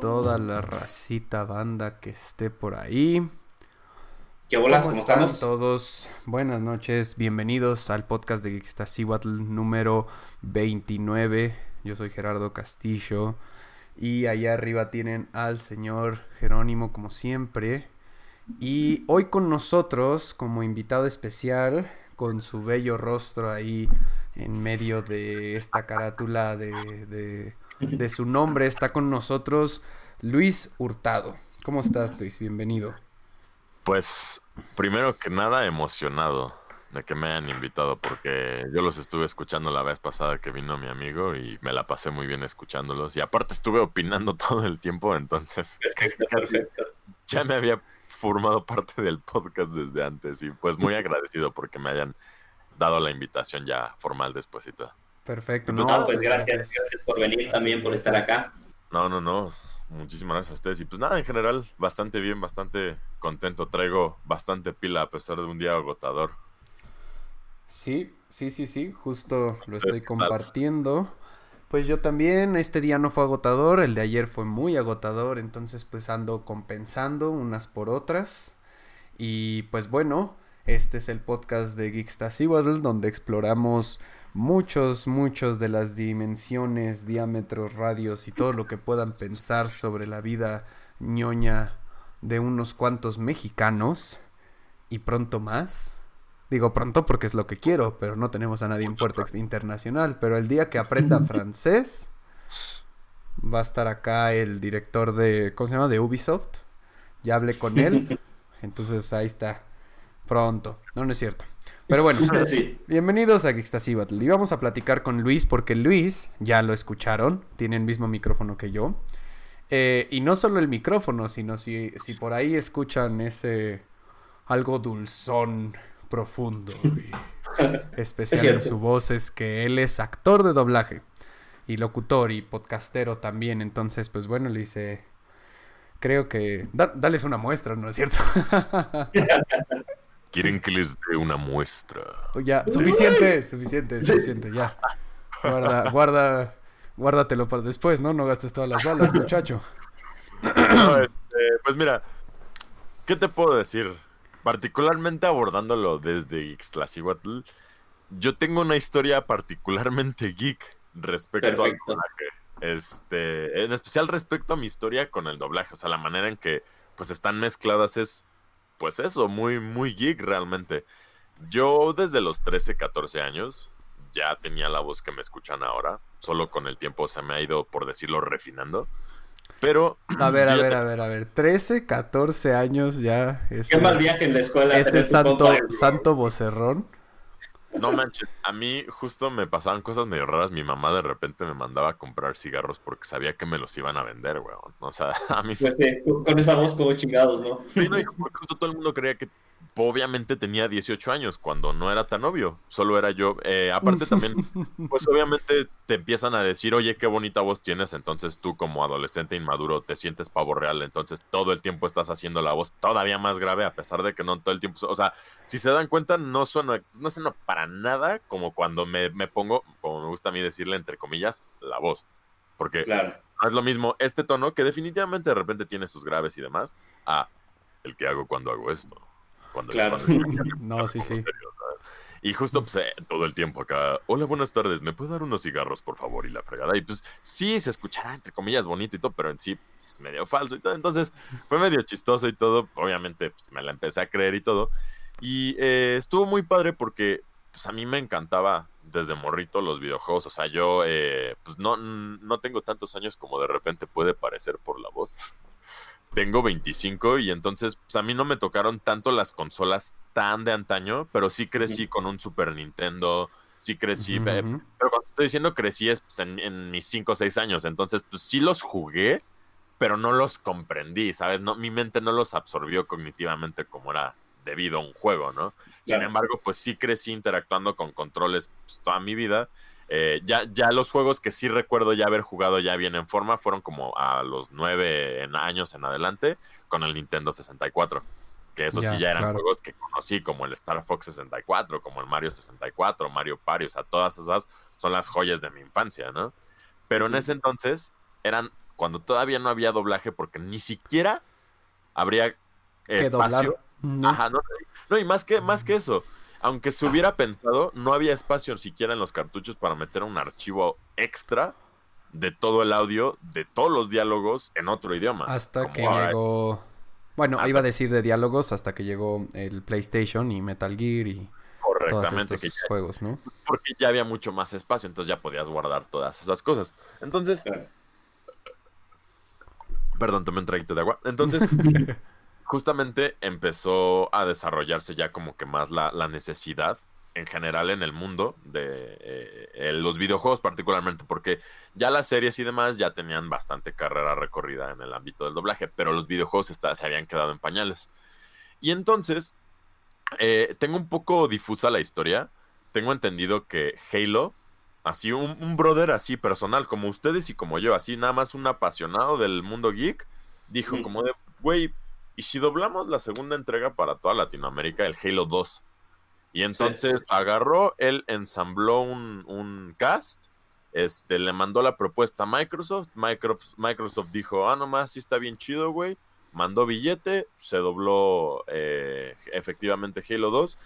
toda la racita banda que esté por ahí. ¿Qué bolas? ¿Cómo, están todos? Buenas noches, bienvenidos al podcast de Geekstasiwatl número 29. Yo soy Gerardo Castillo y allá arriba tienen al señor Jerónimo como siempre. Y hoy con nosotros como invitado especial, con su bello rostro ahí en medio de esta carátula de, de, su nombre. Está con nosotros Luis Hurtado. ¿Cómo estás, Luis? Bienvenido. Pues, primero que nada, emocionado de que me hayan invitado porque yo los estuve escuchando la vez pasada que vino mi amigo y me la pasé muy bien escuchándolos y aparte estuve opinando todo el tiempo, entonces ya me había formado parte del podcast desde antes y pues muy agradecido porque me hayan dado la invitación ya formal después y todo. Perfecto. Pues, no, pues gracias, gracias por venir también, por estar acá. No, no, no. Muchísimas gracias a ustedes. Y pues nada, en general, bastante bien, bastante contento. Traigo bastante pila a pesar de un día agotador. Sí, sí, sí, sí. Justo lo estoy compartiendo. Pues yo también, este día no fue agotador, el de ayer fue muy agotador, entonces pues ando compensando unas por otras. Y pues bueno, este es el podcast de Geekstas donde exploramos muchos, muchos de las dimensiones, diámetros, radios y todo lo que puedan pensar sobre la vida ñoña de unos cuantos mexicanos y pronto más. Digo pronto porque es lo que quiero, pero no tenemos a nadie en Puerto Internacional. Pero el día que aprenda francés, va a estar acá el director de, ¿cómo se llama? De Ubisoft. Ya hablé con él. Entonces ahí está pronto. No, no es cierto. Pero bueno, bienvenidos a Geekstasy Battle. Y vamos a platicar con Luis porque Luis, ya lo escucharon, tiene el mismo micrófono que yo. Eh, y no solo el micrófono, sino si, si por ahí escuchan ese algo dulzón, profundo y especial en su voz, es que él es actor de doblaje y locutor y podcastero también. Entonces, pues bueno, le hice... Creo que... dales una muestra, ¿no es cierto? Quieren que les dé una muestra. Oh, ya, suficiente, suficiente, suficiente, ya. Guarda, guarda, guárdatelo para después, ¿no? No gastes todas las balas, muchacho. Este, pues mira, ¿qué te puedo decir? Particularmente abordándolo desde Ixtlacihuatl, yo tengo una historia particularmente geek respecto al doblaje. Este, en especial respecto a mi historia con el doblaje, o sea, la manera en que pues están mezcladas es pues eso, muy, muy geek realmente. Yo desde los 13, 14 años ya tenía la voz que me escuchan ahora. Solo con el tiempo se me ha ido, por decirlo, refinando. Pero. A ver, a ver, a ver, a ver. 13, 14 años ya. Ese, ¿Qué más viaje en la escuela? Ese santo, santo vocerrón. No manches, a mí justo me pasaban cosas medio raras. Mi mamá de repente me mandaba a comprar cigarros porque sabía que me los iban a vender, weón. O sea, a mí. Pues sí, con esa voz como chingados, ¿no? Sí, no, y justo todo el mundo creía que obviamente tenía 18 años cuando no era tan obvio, solo era yo. Eh, aparte también, pues obviamente te empiezan a decir, oye, qué bonita voz tienes, entonces tú como adolescente inmaduro te sientes pavo real, entonces todo el tiempo estás haciendo la voz todavía más grave a pesar de que no todo el tiempo, o sea, si se dan cuenta, no suena, no suena para nada como cuando me, me pongo, como me gusta a mí decirle entre comillas, la voz. Porque no es lo mismo este tono que definitivamente de repente tiene sus graves y demás, a el que hago cuando hago esto claro. no, sí, sí. y justo pues, eh, todo el tiempo acá, hola, buenas tardes, ¿me puede dar unos cigarros, por favor? Y la fregada. Y pues sí, se escuchará entre comillas bonito y todo, pero en sí pues, es medio falso y todo. Entonces fue medio chistoso y todo. Obviamente pues, me la empecé a creer y todo. Y eh, estuvo muy padre porque pues a mí me encantaba desde morrito los videojuegos. O sea, yo eh, pues no, no tengo tantos años como de repente puede parecer por la voz tengo 25 y entonces pues, a mí no me tocaron tanto las consolas tan de antaño, pero sí crecí con un Super Nintendo, sí crecí, pero cuando estoy diciendo crecí es pues, en, mis 5 o 6 años, entonces pues sí los jugué, pero no los comprendí, ¿sabes? No, mi mente no los absorbió cognitivamente como era debido a un juego, ¿no? Sin embargo, pues sí crecí interactuando con controles pues, toda mi vida eh, ya, ya los juegos que sí recuerdo ya haber jugado ya bien en forma fueron como a los nueve años en adelante con el Nintendo 64. que eso sí ya eran juegos que conocí, como el Star Fox 64, como el Mario 64, Mario Party, o sea, todas esas son las joyas de mi infancia, ¿no? Pero en ese entonces eran cuando todavía no había doblaje, porque ni siquiera habría espacio. Ajá, no, no, y más que, más que eso, aunque se hubiera pensado, no había espacio siquiera en los cartuchos para meter un archivo extra de todo el audio, de todos los diálogos en otro idioma. Hasta que llegó. Bueno, iba a decir de diálogos hasta que llegó el PlayStation y Metal Gear y Correctamente, todos estos juegos, ¿no? Porque ya había mucho más espacio, entonces ya podías guardar todas esas cosas. Entonces. Perdón, tomé un traguito de agua. Entonces, justamente empezó a desarrollarse ya como que más la, necesidad en general en el mundo de eh, los videojuegos particularmente, porque ya las series y demás ya tenían bastante carrera recorrida en el ámbito del doblaje, pero los videojuegos se habían quedado en pañales. Y entonces, eh, tengo un poco difusa la historia, tengo entendido que Halo, así un, brother así personal como ustedes y como yo, así nada más un apasionado del mundo geek, dijo como de, güey, y si doblamos la segunda entrega para toda Latinoamérica, el Halo 2. Y entonces agarró, él ensambló un, cast, este, le mandó la propuesta a Microsoft, Microsoft, Microsoft dijo, ah, nomás, sí está bien chido, güey. Mandó billete, se dobló eh, efectivamente Halo 2.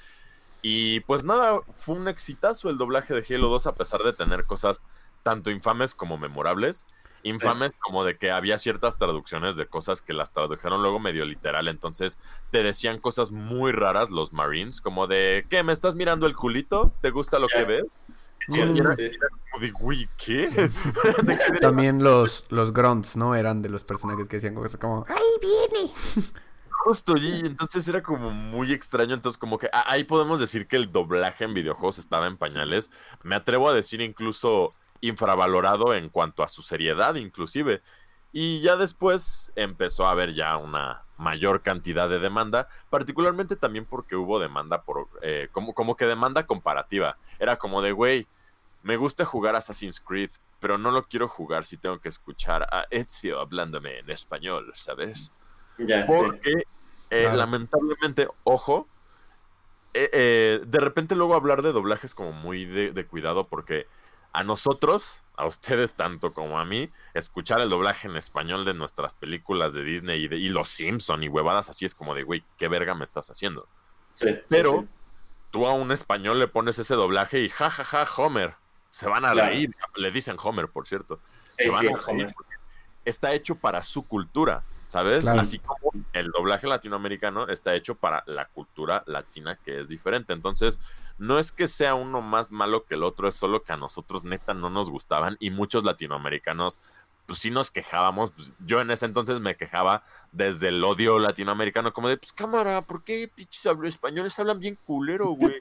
Y pues nada, fue un exitazo el doblaje de Halo 2 a pesar de tener cosas tanto infames como memorables infames como de que había ciertas traducciones de cosas que las tradujeron luego medio literal, entonces te decían cosas muy raras los Marines, como de, ¿qué? ¿Me estás mirando el culito? ¿Te gusta lo que ves? Sí, ¿qué? También los, los grunts, ¿no? Eran de los personajes que decían cosas como, ¡ay, viene! Justo, y entonces era como muy extraño. Entonces, como que ahí podemos decir que el doblaje en videojuegos estaba en pañales. Me atrevo a decir incluso infravalorado en cuanto a su seriedad inclusive. Y ya después empezó a haber ya una mayor cantidad de demanda, particularmente también porque hubo demanda por, eh, como, como que demanda comparativa. Era como de, güey, me gusta jugar Assassin's Creed, pero no lo quiero jugar si tengo que escuchar a Ezio hablándome en español, ¿sabes? porque eh, lamentablemente, ojo, eh, de repente luego hablar de doblajes como muy de cuidado porque a nosotros, a ustedes tanto como a mí, escuchar el doblaje en español de nuestras películas de Disney y, de, Los Simpson y huevadas así es como de, güey, ¿qué verga me estás haciendo? Sí, Pero tú a un español le pones ese doblaje y jajaja, Homer. Se van a reír, le dicen Homer, por cierto. se van a reír está hecho para su cultura. ¿sabes? Así como el doblaje latinoamericano está hecho para la cultura latina que es diferente. Entonces, no es que sea uno más malo que el otro, es solo que a nosotros neta no nos gustaban y muchos latinoamericanos pues sí nos quejábamos. Pues, yo en ese entonces me quejaba desde el odio latinoamericano, como de, pues cámara, ¿por qué pinches españoles hablan bien culero, güey?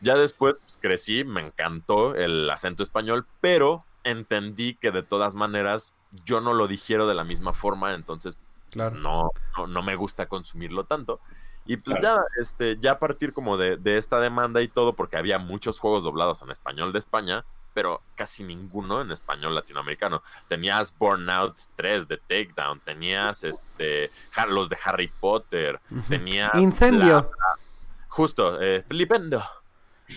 Ya después pues, crecí, me encantó el acento español, pero entendí que de todas maneras yo no lo digiero de la misma forma, entonces pues, no, no, me gusta consumirlo tanto. Y pues ya, este, ya a partir como de, esta demanda y todo, porque había muchos juegos doblados en español de España, pero casi ninguno en español latinoamericano. Tenías Burnout 3 de Takedown, tenías este, los de Harry Potter, tenías... Incendio. justo, eh, Flipendo.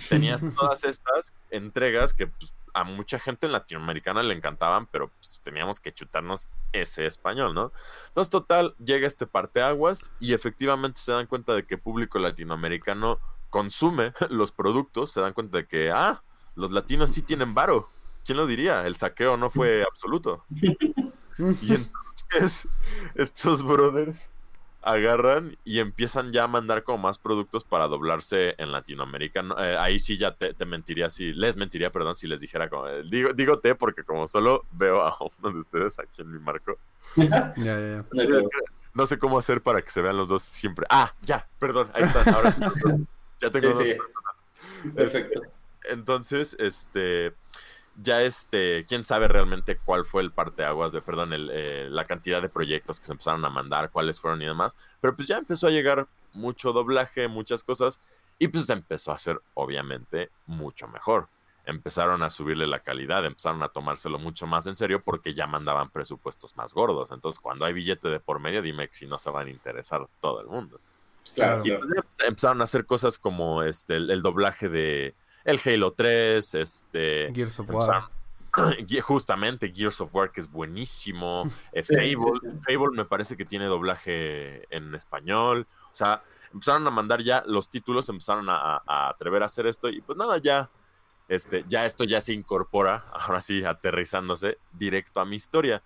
Tenías todas estas entregas que pues, a mucha gente en latinoamericana le encantaban, pero pues, teníamos que chutarnos ese español, ¿no? Entonces, total, llega este parteaguas y efectivamente se dan cuenta de que el público latinoamericano consume los productos, se dan cuenta de que, ah, los latinos sí tienen varo. ¿Quién lo diría? El saqueo no fue absoluto. y entonces, estos brothers agarran y empiezan ya a mandar como más productos para doblarse en Latinoamérica. Eh, ahí sí ya te, mentiría si, les mentiría, perdón, si les dijera como, eh, digo, digo te porque como solo veo a uno de ustedes aquí en mi marco. No sé cómo hacer para que se vean los dos siempre. Ah, ya, perdón, ahí están, ahora ya tengo dos Perfecto. Entonces, este ya este, quién sabe realmente cuál fue el parteaguas de, perdón, el, eh, la cantidad de proyectos que se empezaron a mandar, cuáles fueron y demás. Pero pues ya empezó a llegar mucho doblaje, muchas cosas, y pues se empezó a hacer, obviamente, mucho mejor. Empezaron a subirle la calidad, empezaron a tomárselo mucho más en serio porque ya mandaban presupuestos más gordos. Entonces, cuando hay billete de por medio, dime si no se van a interesar todo el mundo. Claro. Y pues, empezaron a hacer cosas como este, el, doblaje de el Halo 3, este... Gears of War. Justamente Gears of War, que es buenísimo. Eh, Fable, Fable me parece que tiene doblaje en español. O sea, empezaron a mandar ya los títulos, empezaron a, atrever a hacer esto y pues nada, ya, este, ya esto ya se incorpora, ahora sí, aterrizándose directo a mi historia.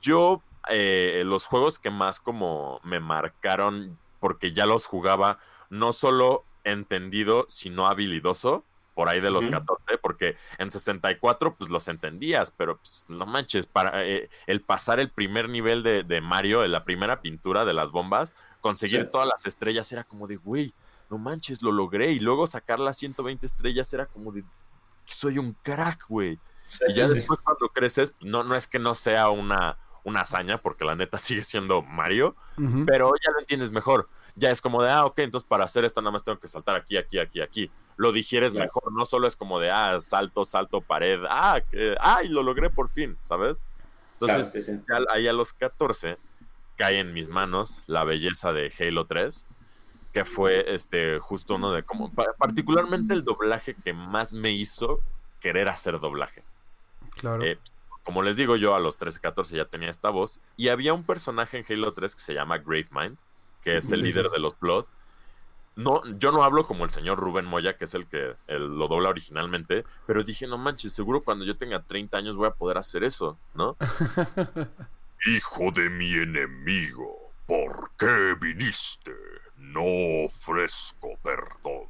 Yo, eh, los juegos que más como me marcaron, porque ya los jugaba, no solo entendido, sino habilidoso, por ahí de los 14, porque en 64 pues los entendías, pero pues no manches, para eh, el pasar el primer nivel de, de Mario, la primera pintura de las bombas, conseguir todas las estrellas era como de, güey, no manches, lo logré. Y luego sacar las 120 estrellas era como de, soy un crack, güey. y ya después cuando creces, no, no es que no sea una, una hazaña, porque la neta sigue siendo Mario, pero ya lo entiendes mejor. Ya es como de, ah, ok, entonces para hacer esto nada más tengo que saltar aquí, aquí, aquí, aquí. Lo digieres mejor, no solo es como de, ah, salto, salto, pared, ah, que, ay, lo logré por fin, ¿sabes? Entonces, ahí a los 14 cae en mis manos la belleza de Halo 3, que fue este justo uno de como particularmente el doblaje que más me hizo querer hacer doblaje. Claro. Eh, como les digo yo, a los 13, 14 ya tenía esta voz. Y había un personaje en Halo 3 que se llama Gravemind, que es el líder de los Blood. No, yo no hablo como el señor Rubén Moya, que es el que lo dobla originalmente, pero dije, no manches, seguro cuando yo tenga 30 años voy a poder hacer eso, ¿no? Hijo de mi enemigo, ¿por qué viniste? No ofrezco perdón.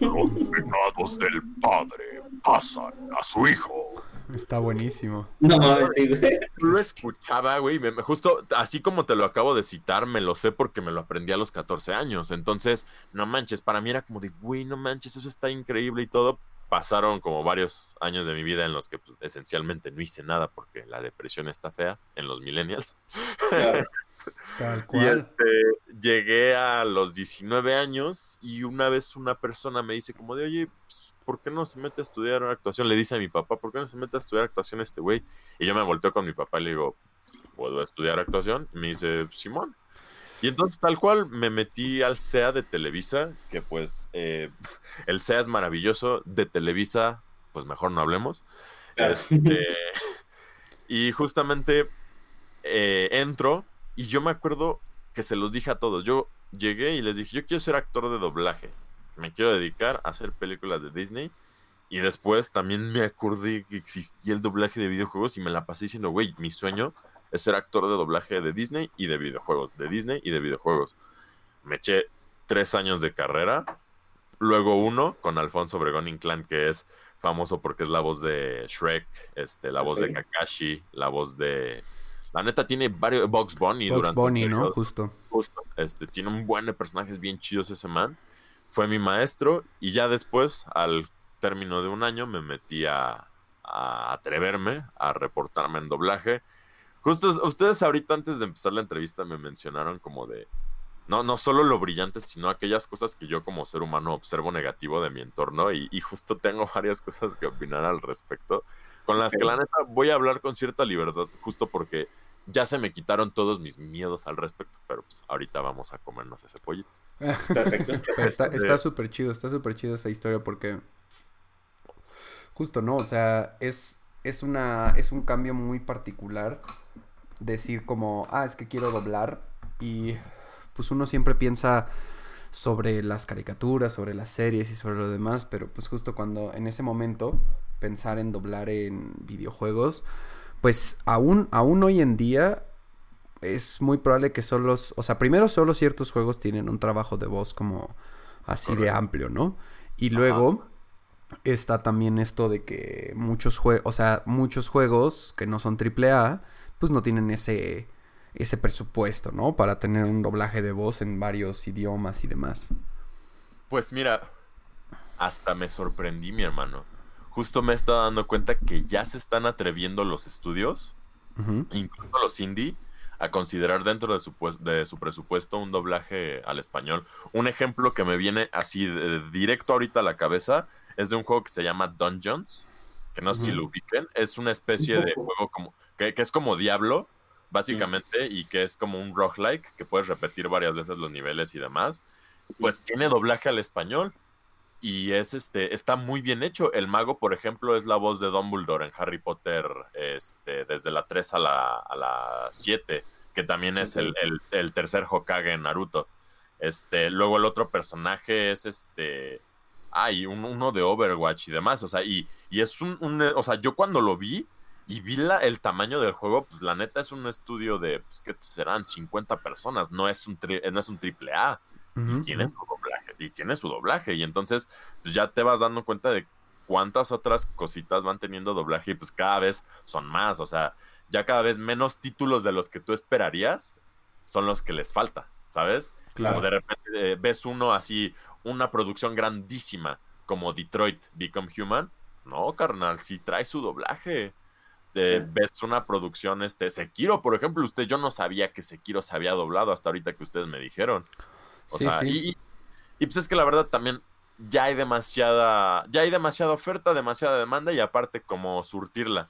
Los pecados del padre pasan a su hijo. Está buenísimo. No mames, Lo escuchaba, güey. justo así como te lo acabo de citar, me lo sé porque me lo aprendí a los 14 años. Entonces, no manches, para mí era como de, güey, no manches, eso está increíble y todo pasaron como varios años de mi vida en los que pues, esencialmente no hice nada porque la depresión está fea en los millennials. Tal cual. Este, llegué a los 19 años y una vez una persona me dice como de, oye, pues, ¿por qué no se mete a estudiar actuación? Le dice a mi papá, ¿por qué no se mete a estudiar actuación este güey? Y yo me volteo con mi papá y le digo, ¿puedo estudiar actuación? Y me dice, Simón. Y entonces tal cual me metí al SEA de Televisa, que pues eh, el SEA es maravilloso, de Televisa, pues mejor no hablemos. Este, y justamente eh, entro y yo me acuerdo que se los dije a todos, yo llegué y les dije, yo quiero ser actor de doblaje, me quiero dedicar a hacer películas de Disney. Y después también me acordé que existía el doblaje de videojuegos y me la pasé diciendo, güey, mi sueño es ser actor de doblaje de Disney y de videojuegos, de Disney y de videojuegos. Me eché tres años de carrera, luego uno con Alfonso Obregón Inclán, que es famoso porque es la voz de Shrek, este, la voz de Kakashi, la voz de... La neta tiene varios... Box Bunny. Box Bunny, ¿no? Justo. Justo. Este, tiene un buen de personajes bien chidos ese man. Fue mi maestro y ya después, al término de un año, me metí a, a atreverme a reportarme en doblaje. Justo ustedes ahorita antes de empezar la entrevista me mencionaron como de, no, no solo lo brillante, sino aquellas cosas que yo como ser humano observo negativo de mi entorno y, justo tengo varias cosas que opinar al respecto, con las que la neta voy a hablar con cierta libertad, justo porque ya se me quitaron todos mis miedos al respecto, pero pues ahorita vamos a comernos ese pollito. está súper chido, está súper chido esa historia porque justo, ¿no? O sea, es, es, una, es un cambio muy particular decir como, ah, es que quiero doblar y pues uno siempre piensa sobre las caricaturas, sobre las series y sobre lo demás, pero pues justo cuando en ese momento pensar en doblar en videojuegos, pues aún, aún hoy en día es muy probable que solo, o sea, primero solo ciertos juegos tienen un trabajo de voz como así de amplio, ¿no? Y luego está también esto de que muchos juegos, o sea, muchos juegos que no son AAA, pues no tienen ese, ese presupuesto, ¿no? Para tener un doblaje de voz en varios idiomas y demás. Pues mira, hasta me sorprendí, mi hermano. Justo me estado dando cuenta que ya se están atreviendo los estudios, incluso los indie, a considerar dentro de su, de su, presupuesto un doblaje al español. Un ejemplo que me viene así directo ahorita a la cabeza es de un juego que se llama Dungeons, que no sé si lo ubiquen. Es una especie de juego como que, es como Diablo, básicamente, y que es como un roguelike, que puedes repetir varias veces los niveles y demás, pues tiene doblaje al español. Y es este, está muy bien hecho. El mago, por ejemplo, es la voz de Dumbledore en Harry Potter, este, desde la 3 a la, a la 7, que también es el, el, tercer Hokage en Naruto. Este, luego el otro personaje es este. Ay, uno de Overwatch y demás. O sea, y, y es un, un, O sea, yo cuando lo vi, y vi la, el tamaño del juego, pues la neta es un estudio de, pues, que serán 50 personas, no es un, no es un triple A. y tiene su doblaje, y tiene su doblaje. Y entonces, pues ya te vas dando cuenta de cuántas otras cositas van teniendo doblaje y pues cada vez son más. O sea, ya cada vez menos títulos de los que tú esperarías son los que les falta, ¿sabes? Claro. Como de repente eh, ves uno así, una producción grandísima como Detroit Become Human. No, carnal, sí trae su doblaje ves una producción, este, Sekiro, por ejemplo, usted, yo no sabía que Sekiro se había doblado hasta ahorita que ustedes me dijeron. O sea, Y, y, pues es que la verdad también ya hay demasiada, ya hay demasiada oferta, demasiada demanda y aparte como surtirla.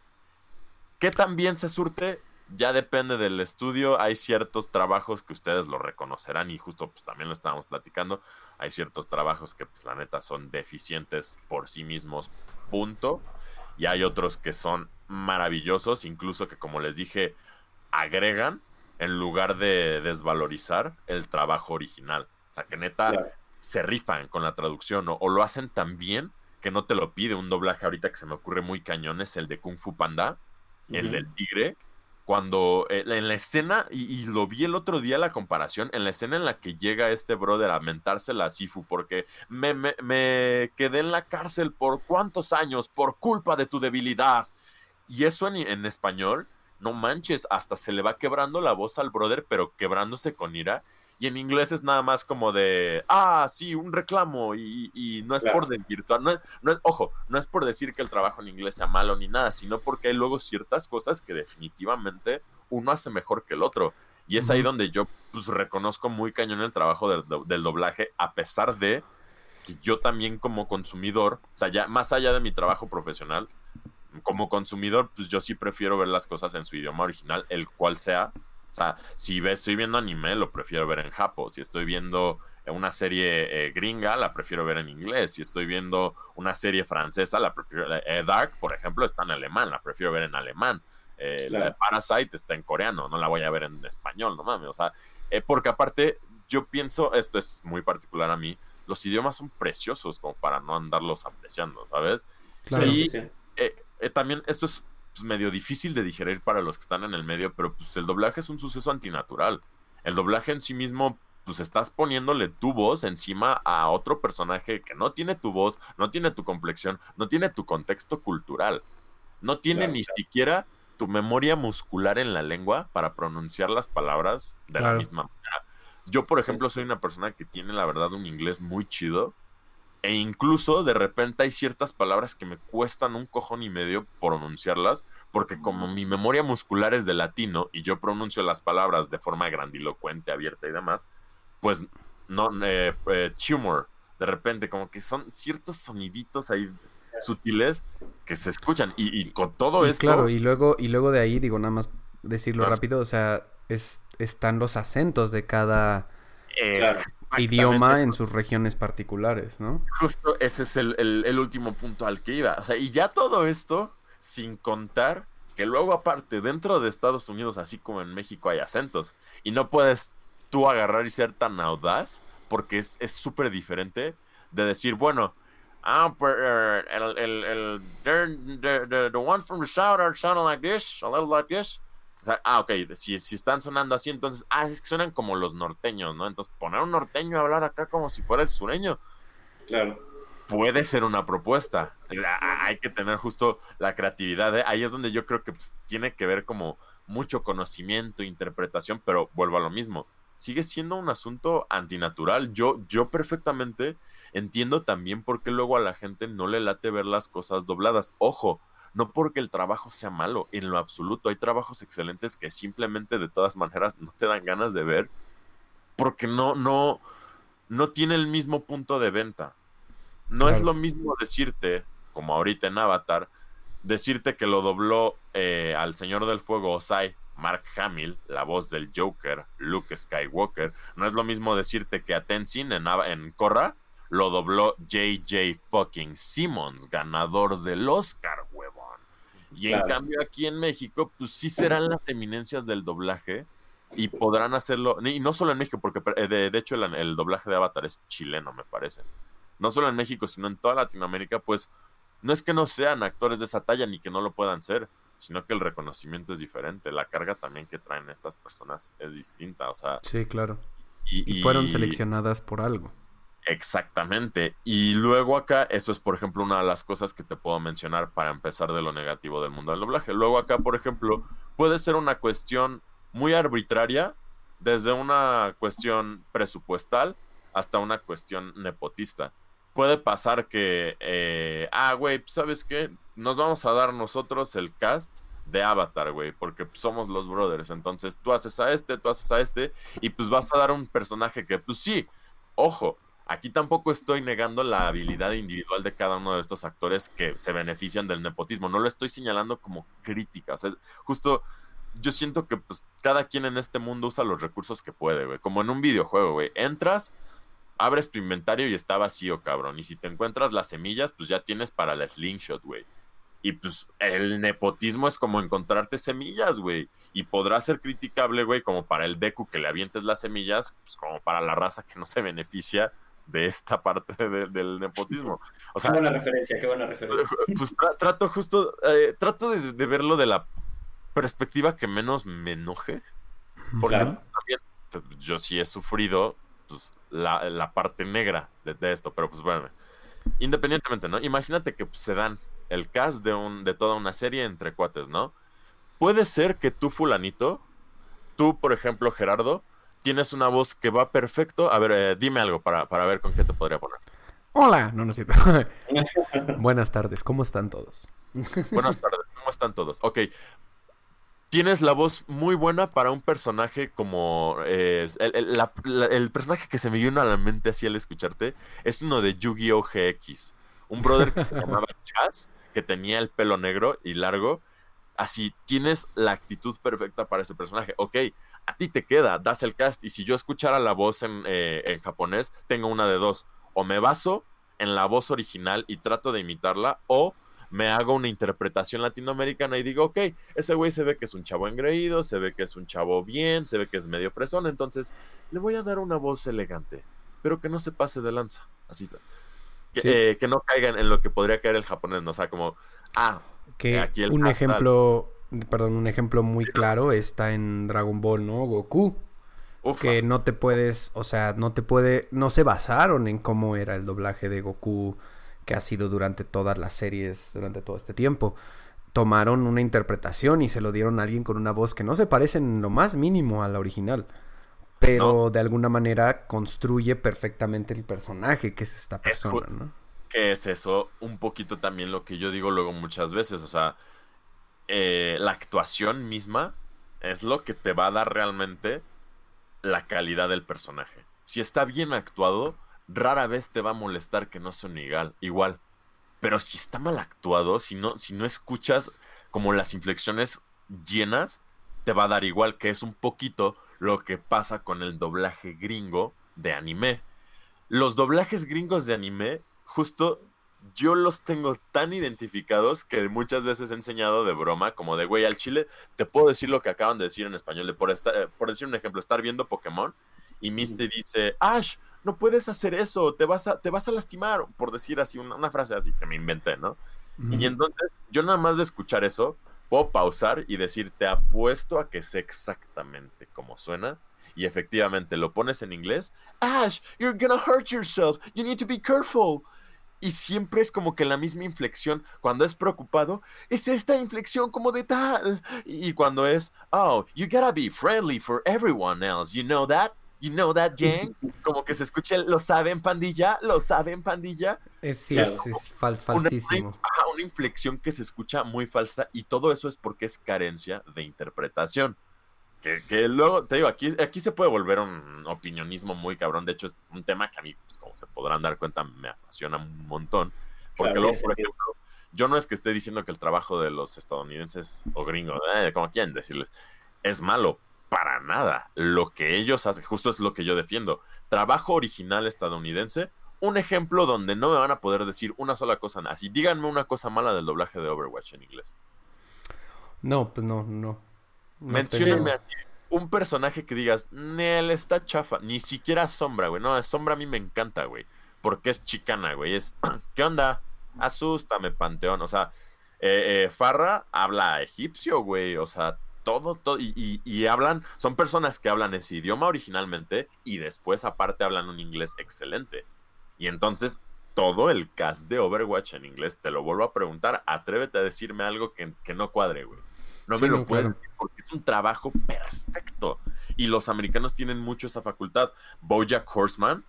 ¿Qué también se surte? Ya depende del estudio, hay ciertos trabajos que ustedes lo reconocerán y justo pues también lo estábamos platicando, hay ciertos trabajos que pues la neta son deficientes por sí mismos, punto. Y hay otros que son maravillosos, incluso que como les dije, agregan en lugar de desvalorizar el trabajo original. O sea, que neta se rifan con la traducción o, lo hacen tan bien que no te lo pide. Un doblaje ahorita que se me ocurre muy cañón es el de Kung Fu Panda, el del tigre, cuando eh, en la escena, y, lo vi el otro día la comparación, en la escena en la que llega este brother a mentarse a Sifu porque me, me, me, quedé en la cárcel por cuántos años por culpa de tu debilidad. Y eso en, en español, no manches, hasta se le va quebrando la voz al brother, pero quebrándose con ira. Y en inglés es nada más como de, ah, sí, un reclamo. Y, no es por desvirtuar, no no ojo, no es por decir que el trabajo en inglés sea malo ni nada, sino porque hay luego ciertas cosas que definitivamente uno hace mejor que el otro. Y es ahí donde yo pues, reconozco muy cañón el trabajo del, del, doblaje, a pesar de que yo también como consumidor, o sea, ya más allá de mi trabajo profesional, como consumidor, pues yo sí prefiero ver las cosas en su idioma original, el cual sea, o sea, si estoy viendo anime, lo prefiero ver en japo. Si estoy viendo una serie eh, gringa, la prefiero ver en inglés. Si estoy viendo una serie francesa, la prefiero... Eh, Dark, por ejemplo, está en alemán, la prefiero ver en alemán. Eh, la de Parasite está en coreano, no la voy a ver en español, no mames. O sea, porque aparte, yo pienso, esto es muy particular a mí, los idiomas son preciosos como para no andarlos apreciando, ¿sabes? y también esto es pues, medio difícil de digerir para los que están en el medio, pero pues el doblaje es un suceso antinatural. El doblaje en sí mismo, pues estás poniéndole tu voz encima a otro personaje que no tiene tu voz, no tiene tu complexión, no tiene tu contexto cultural, no tiene ni siquiera tu memoria muscular en la lengua para pronunciar las palabras de la misma manera. Yo, por ejemplo, soy una persona que tiene la verdad un inglés muy chido, e incluso de repente hay ciertas palabras que me cuestan un cojón y medio pronunciarlas, porque como mi memoria muscular es de latino y yo pronuncio las palabras de forma grandilocuente, abierta y demás, pues no, eh, eh, tumor, de repente como que son ciertos soniditos ahí sutiles que se escuchan. Y, con todo esto... Claro, y luego, y luego de ahí, digo, nada más decirlo rápido, o sea, es, están los acentos de cada... Eh, idioma en sus regiones particulares, ¿no? Justo ese es el, último punto al que iba. O sea, y ya todo esto, sin contar que luego aparte, dentro de Estados Unidos, así como en México, hay acentos. Y no puedes tú agarrar y ser tan audaz, porque es súper diferente de decir, bueno, ah, pues, eh, el, el, the, the, one from the south are sounding like this, a little like this ah, ok, si, si están sonando así, entonces, ah, es que suenan como los norteños, ¿no? Entonces, poner un norteño a hablar acá como si fuera el sureño. Claro. Puede ser una propuesta. Hay que tener justo la creatividad. ¿eh? Ahí es donde yo creo que pues, tiene que ver como mucho conocimiento, interpretación, pero vuelvo a lo mismo. Sigue siendo un asunto antinatural. Yo, yo perfectamente entiendo también por qué luego a la gente no le late ver las cosas dobladas. Ojo, no porque el trabajo sea malo, en lo absoluto. Hay trabajos excelentes que simplemente de todas maneras no te dan ganas de ver porque no, no, no tiene el mismo punto de venta. No es lo mismo decirte, como ahorita en Avatar, decirte que lo dobló eh, al Señor del Fuego Osai Mark Hamill, la voz del Joker, Luke Skywalker. No es lo mismo decirte que a Tenzin en, en Korra lo dobló JJ fucking Simmons, ganador del Oscar, huevón. Y en cambio aquí en México, pues sí serán las eminencias del doblaje y podrán hacerlo, y no solo en México, porque eh, de, hecho el, doblaje de Avatar es chileno, me parece. No solo en México, sino en toda Latinoamérica, pues no es que no sean actores de esa talla ni que no lo puedan ser, sino que el reconocimiento es diferente. La carga también que traen estas personas es distinta, o sea. Sí, claro. y fueron seleccionadas por algo. Exactamente. Y luego acá, eso es, por ejemplo, una de las cosas que te puedo mencionar para empezar de lo negativo del mundo del doblaje. Luego acá, por ejemplo, puede ser una cuestión muy arbitraria, desde una cuestión presupuestal hasta una cuestión nepotista. Puede pasar que, eh, ah, güey, pues, ¿sabes qué? Nos vamos a dar nosotros el cast de Avatar, güey, porque pues, somos los brothers. Entonces tú haces a este, tú haces a este, y pues vas a dar un personaje que, pues sí, ojo, Aquí tampoco estoy negando la habilidad individual de cada uno de estos actores que se benefician del nepotismo. No lo estoy señalando como crítica. O sea, justo yo siento que pues, cada quien en este mundo usa los recursos que puede, güey. Como en un videojuego, güey. Entras, abres tu inventario y está vacío, cabrón. Y si te encuentras las semillas, pues ya tienes para la slingshot, güey. Y pues el nepotismo es como encontrarte semillas, güey. Y podrá ser criticable, güey, como para el Deku que le avientes las semillas, pues como para la raza que no se beneficia de esta parte del nepotismo. O sea, qué buena referencia, qué buena referencia. Pues trato justo, eh, trato de, verlo de la perspectiva que menos me enoje. Porque también pues, yo sí he sufrido pues, la, parte negra de, esto, pero pues bueno, independientemente, ¿no? Imagínate que pues, se dan el cast de, un, de toda una serie entre cuates, ¿no? Puede ser que tú, fulanito, tú, por ejemplo, Gerardo, tienes una voz que va perfecto. A ver, eh, dime algo para, ver con qué te podría poner. Hola, no, no siento. Buenas tardes, ¿cómo están todos? Buenas tardes, ¿cómo están todos? Ok. Tienes la voz muy buena para un personaje como. Eh, el, personaje que se me vino a la mente así al escucharte es uno de Yu-Gi-Oh! GX. Un brother que se llamaba Chaz, que tenía el pelo negro y largo. Así, tienes la actitud perfecta para ese personaje. Ok, a ti te queda, das el cast. Y si yo escuchara la voz en, eh, en japonés, tengo una de dos. O me baso en la voz original y trato de imitarla, o me hago una interpretación latinoamericana y digo, ok, ese güey se ve que es un chavo engreído, se ve que es un chavo bien, se ve que es medio fresón, entonces le voy a dar una voz elegante, pero que no se pase de lanza, así. Que, eh, que no caigan en lo que podría caer el japonés, ¿no? O sea, como, ah, que aquí el un ejemplo perdón, un ejemplo muy claro está en Dragon Ball, ¿no? Goku. Que no te puedes, o sea, no te puede, no se basaron en cómo era el doblaje de Goku que ha sido durante todas las series, durante todo este tiempo. Tomaron una interpretación y se lo dieron a alguien con una voz que no se parece en lo más mínimo a la original. Pero de alguna manera construye perfectamente el personaje que es esta persona, ¿no? Que es eso, un poquito también lo que yo digo luego muchas veces, o sea, eh, la actuación misma es lo que te va a dar realmente la calidad del personaje. Si está bien actuado, rara vez te va a molestar que no sea igual, igual. Pero si está mal actuado, si no, si no escuchas como las inflexiones llenas, te va a dar igual, que es un poquito lo que pasa con el doblaje gringo de anime. Los doblajes gringos de anime justo yo los tengo tan identificados que muchas veces he enseñado de broma, como de, güey, al chile, te puedo decir lo que acaban de decir en español, de por, eh, por decir un ejemplo, estar viendo Pokémon y Misty dice, Ash, no puedes hacer eso, te vas a, te vas a lastimar, por decir así, una, frase así que me inventé, ¿no? Y entonces, yo nada más de escuchar eso, puedo pausar y decir, te apuesto a que sé exactamente cómo suena. Y efectivamente lo pones en inglés. Ash, you're gonna hurt yourself. You need to be careful y siempre es como que la misma inflexión. Cuando es preocupado, es esta inflexión como de tal. Y cuando es, oh, you gotta be friendly for everyone else, you know that? You know that gang? Como que se escucha, lo saben pandilla, lo saben pandilla. Es, sí, es, falsísimo. Una, una inflexión que se escucha muy falsa y todo eso es porque es carencia de interpretación. Que, luego, te digo, aquí, aquí se puede volver un opinionismo muy cabrón. De hecho, es un tema que a mí, pues, como se podrán dar cuenta, me apasiona un montón. Porque luego, por ejemplo, yo no es que esté diciendo que el trabajo de los estadounidenses o gringos, eh, como quieran decirles, es malo. Para nada. Lo que ellos hacen, justo es lo que yo defiendo. Trabajo original estadounidense. Un ejemplo donde no me van a poder decir una sola cosa. Así, díganme una cosa mala del doblaje de Overwatch en inglés. No, pues no, no. No Menciónenme a ti un personaje que digas, Nel está chafa. Ni siquiera Sombra, güey. No, Sombra a mí me encanta, güey. Porque es chicana, güey. Es, ¿qué onda? Asústame, Panteón. O sea, eh, eh, Farra habla egipcio, güey. O sea, todo, todo. Y, y, hablan, son personas que hablan ese idioma originalmente y después, aparte, hablan un inglés excelente. Y entonces, todo el cast de Overwatch en inglés, te lo vuelvo a preguntar. Atrévete a decirme algo que, que no cuadre, güey. No me lo puedo decir porque es un trabajo perfecto. Y los americanos tienen mucho esa facultad. Bojack Horseman,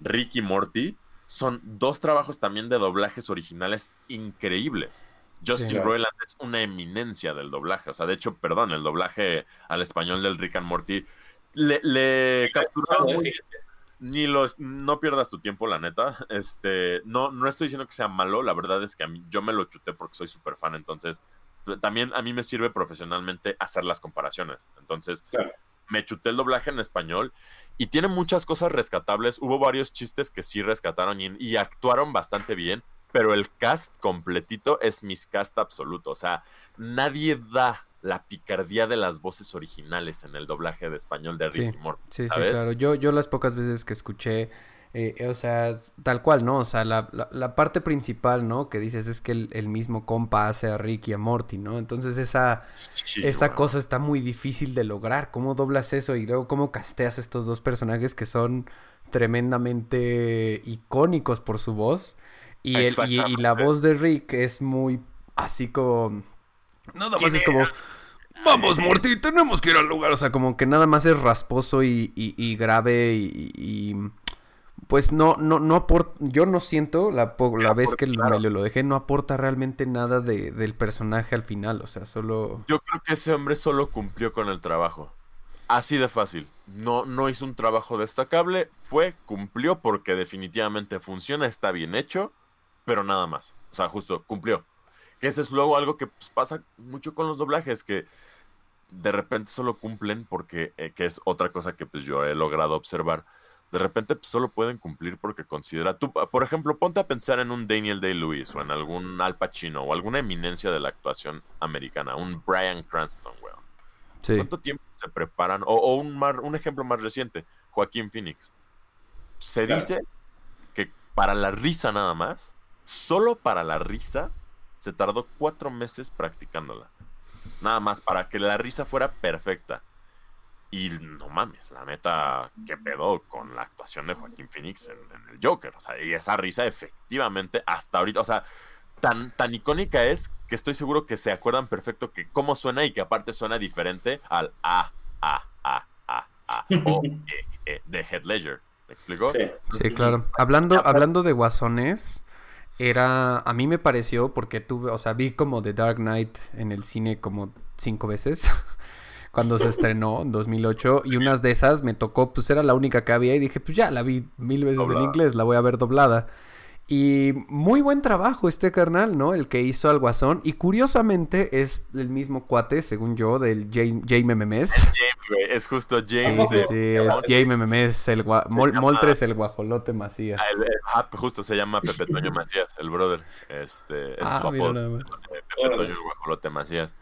Ricky Morty, son dos trabajos también de doblajes originales increíbles. Justin Roiland es una eminencia del doblaje. O sea, de hecho, perdón, el doblaje al español del Rick and Morty le, le capturaron muy, ni los no pierdas tu tiempo la neta este no no estoy diciendo que sea malo la verdad es que a mí yo me lo chuté porque soy súper fan entonces también a mí me sirve profesionalmente hacer las comparaciones. Entonces, me chuté el doblaje en español y tiene muchas cosas rescatables. Hubo varios chistes que sí rescataron y, actuaron bastante bien, pero el cast completito es miscast absoluto. O sea, nadie da la picardía de las voces originales en el doblaje de español de Ricky Morty. Sí, sí, claro. Yo, yo las pocas veces que escuché eh, o sea, tal cual, ¿no? O sea, la, la, parte principal, ¿no? Que dices es que el, mismo compa hace a Rick y a Morty, ¿no? Entonces esa, esa cosa está muy difícil de lograr. ¿Cómo doblas eso? Y luego cómo casteas estos dos personajes que son tremendamente icónicos por su voz. Y, el, y, la voz de Rick es muy así como... Nada más es como... Vamos, Morty, tenemos que ir al lugar. O sea, como que nada más es rasposo y, y grave y, pues no, no, no aporta, yo no siento la, la vez que me lo dejé, no aporta realmente nada de, del personaje al final, o sea, solo... Yo creo que ese hombre solo cumplió con el trabajo. Así de fácil. No, no hizo un trabajo destacable, fue, cumplió porque definitivamente funciona, está bien hecho, pero nada más. O sea, justo, cumplió. Que ese es luego algo que pues, pasa mucho con los doblajes, que de repente solo cumplen porque, eh, que es otra cosa que pues yo he logrado observar de repente pues, solo pueden cumplir porque considera. Tú, por ejemplo, ponte a pensar en un Daniel Day-Lewis o en algún Al Pacino o alguna eminencia de la actuación americana, un Brian Cranston, weón. ¿Cuánto tiempo se preparan? O, un, un ejemplo más reciente, Joaquín Phoenix. Se dice que para la risa nada más, solo para la risa, se tardó cuatro meses practicándola. Nada más, para que la risa fuera perfecta. Y no mames, la neta, qué pedo con la actuación de Joaquín Phoenix en, el Joker. O sea, y esa risa efectivamente hasta ahorita, o sea, tan, tan icónica es que estoy seguro que se acuerdan perfecto que cómo suena y que aparte suena diferente al A, A, A, A, A, O, E, E de Head Ledger. ¿Me explico? Sí, sí claro. Hablando, hablando de guasones, era, a mí me pareció, porque tuve, o sea, vi como The Dark Knight en el cine como cinco veces. cuando se estrenó en 2008 y unas de esas me tocó, pues era la única que había y dije, pues ya la vi mil veces en inglés, la voy a ver doblada. Y muy buen trabajo este carnal, ¿no? El que hizo al Guasón. Y curiosamente es el mismo cuate, según yo, del Jaime Memes. Es James, güey. Es justo James. Sí, sí, sí. Es Jaime Memes, el Moltres, el guajolote Macías. Ah, ah, justo se llama Pepe Toño Macías, el brother. Este, es ah, su apodo. Pepe Toño, el guajolote Macías.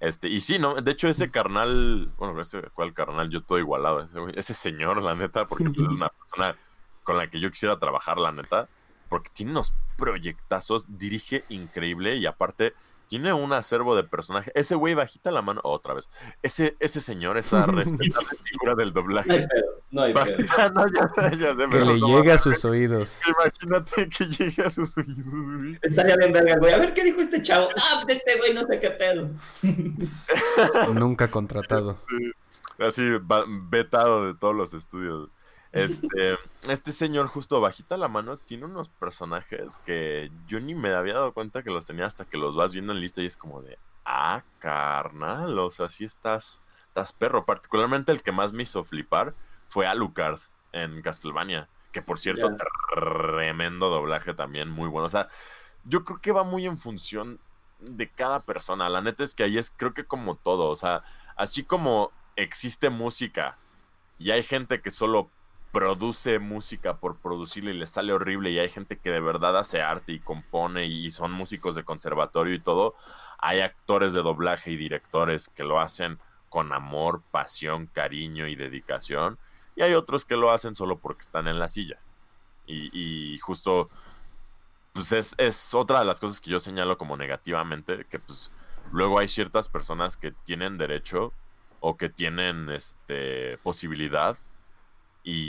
Este, y sí, ¿no? De hecho, ese carnal, bueno, ese cual carnal, yo todo igualado. Ese, señor, la neta, porque pues, es una persona con la que yo quisiera trabajar, la neta, porque tiene unos proyectazos, dirige increíble y aparte tiene un acervo de personaje. Ese güey bajita la mano otra vez. Ese, ese señor, esa respetable figura del doblaje. No hay pedo, no hay pedo. que le llegue a sus oídos. Imagínate que llegue a sus oídos, güey. Estaría bien verga, güey. A ver qué dijo este chavo. Ah, pues este güey no sé qué pedo. Nunca contratado. Así, vetado de todos los estudios. Este, este señor justo bajita la mano tiene unos personajes que yo ni me había dado cuenta que los tenía hasta que los vas viendo en lista y es como de, ah, carnal, o sea, sí estás, estás perro. Particularmente el que más me hizo flipar fue Alucard en Castlevania, que por cierto, tremendo doblaje también, muy bueno. O sea, yo creo que va muy en función de cada persona. La neta es que ahí es, creo que como todo, o sea, así como existe música y hay gente que solo produce música por producirle y le sale horrible y hay gente que de verdad hace arte y compone y son músicos de conservatorio y todo, hay actores de doblaje y directores que lo hacen con amor, pasión, cariño y dedicación y hay otros que lo hacen solo porque están en la silla. Y, justo, pues es, es, otra de las cosas que yo señalo como negativamente, que pues luego hay ciertas personas que tienen derecho o que tienen este, posibilidad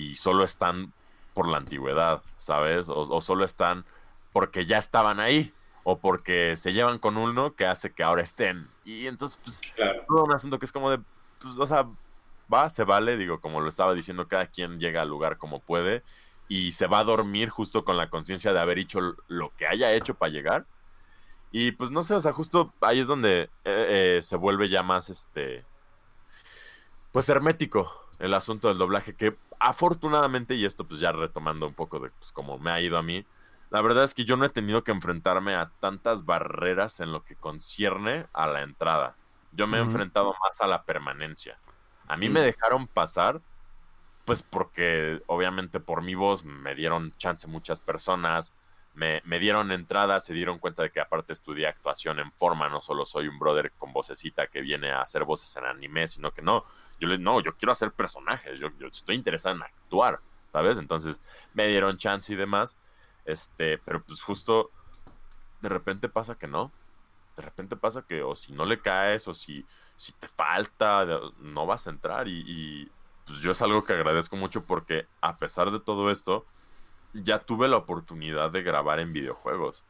y solo están por la antigüedad, ¿sabes? O, solo están porque ya estaban ahí o porque se llevan con uno que hace que ahora estén. Y entonces, pues, todo un asunto que es como de, pues, o sea, va, se vale, digo, como lo estaba diciendo, cada quien llega al lugar como puede y se va a dormir justo con la conciencia de haber hecho lo que haya hecho para llegar. Y pues no sé, o sea, justo ahí es donde eh, eh, se vuelve ya más, este, pues hermético el asunto del doblaje, que afortunadamente, y esto pues ya retomando un poco de pues, cómo me ha ido a mí, la verdad es que yo no he tenido que enfrentarme a tantas barreras en lo que concierne a la entrada. Yo me he enfrentado más a la permanencia. A mí me dejaron pasar, pues porque obviamente por mi voz me dieron chance muchas personas, me, dieron entrada, se dieron cuenta de que aparte estudié actuación en forma, no solo soy un brother con vocecita que viene a hacer voces en anime, sino que no, yo le, no, yo quiero hacer personajes, yo, yo estoy interesado en actuar, ¿sabes? Entonces me dieron chance y demás, este, pero pues justo de repente pasa que no, de repente pasa que o si no le caes o si, si te falta, no vas a entrar y, y pues yo es algo que agradezco mucho porque a pesar de todo esto, ya tuve la oportunidad de grabar en videojuegos.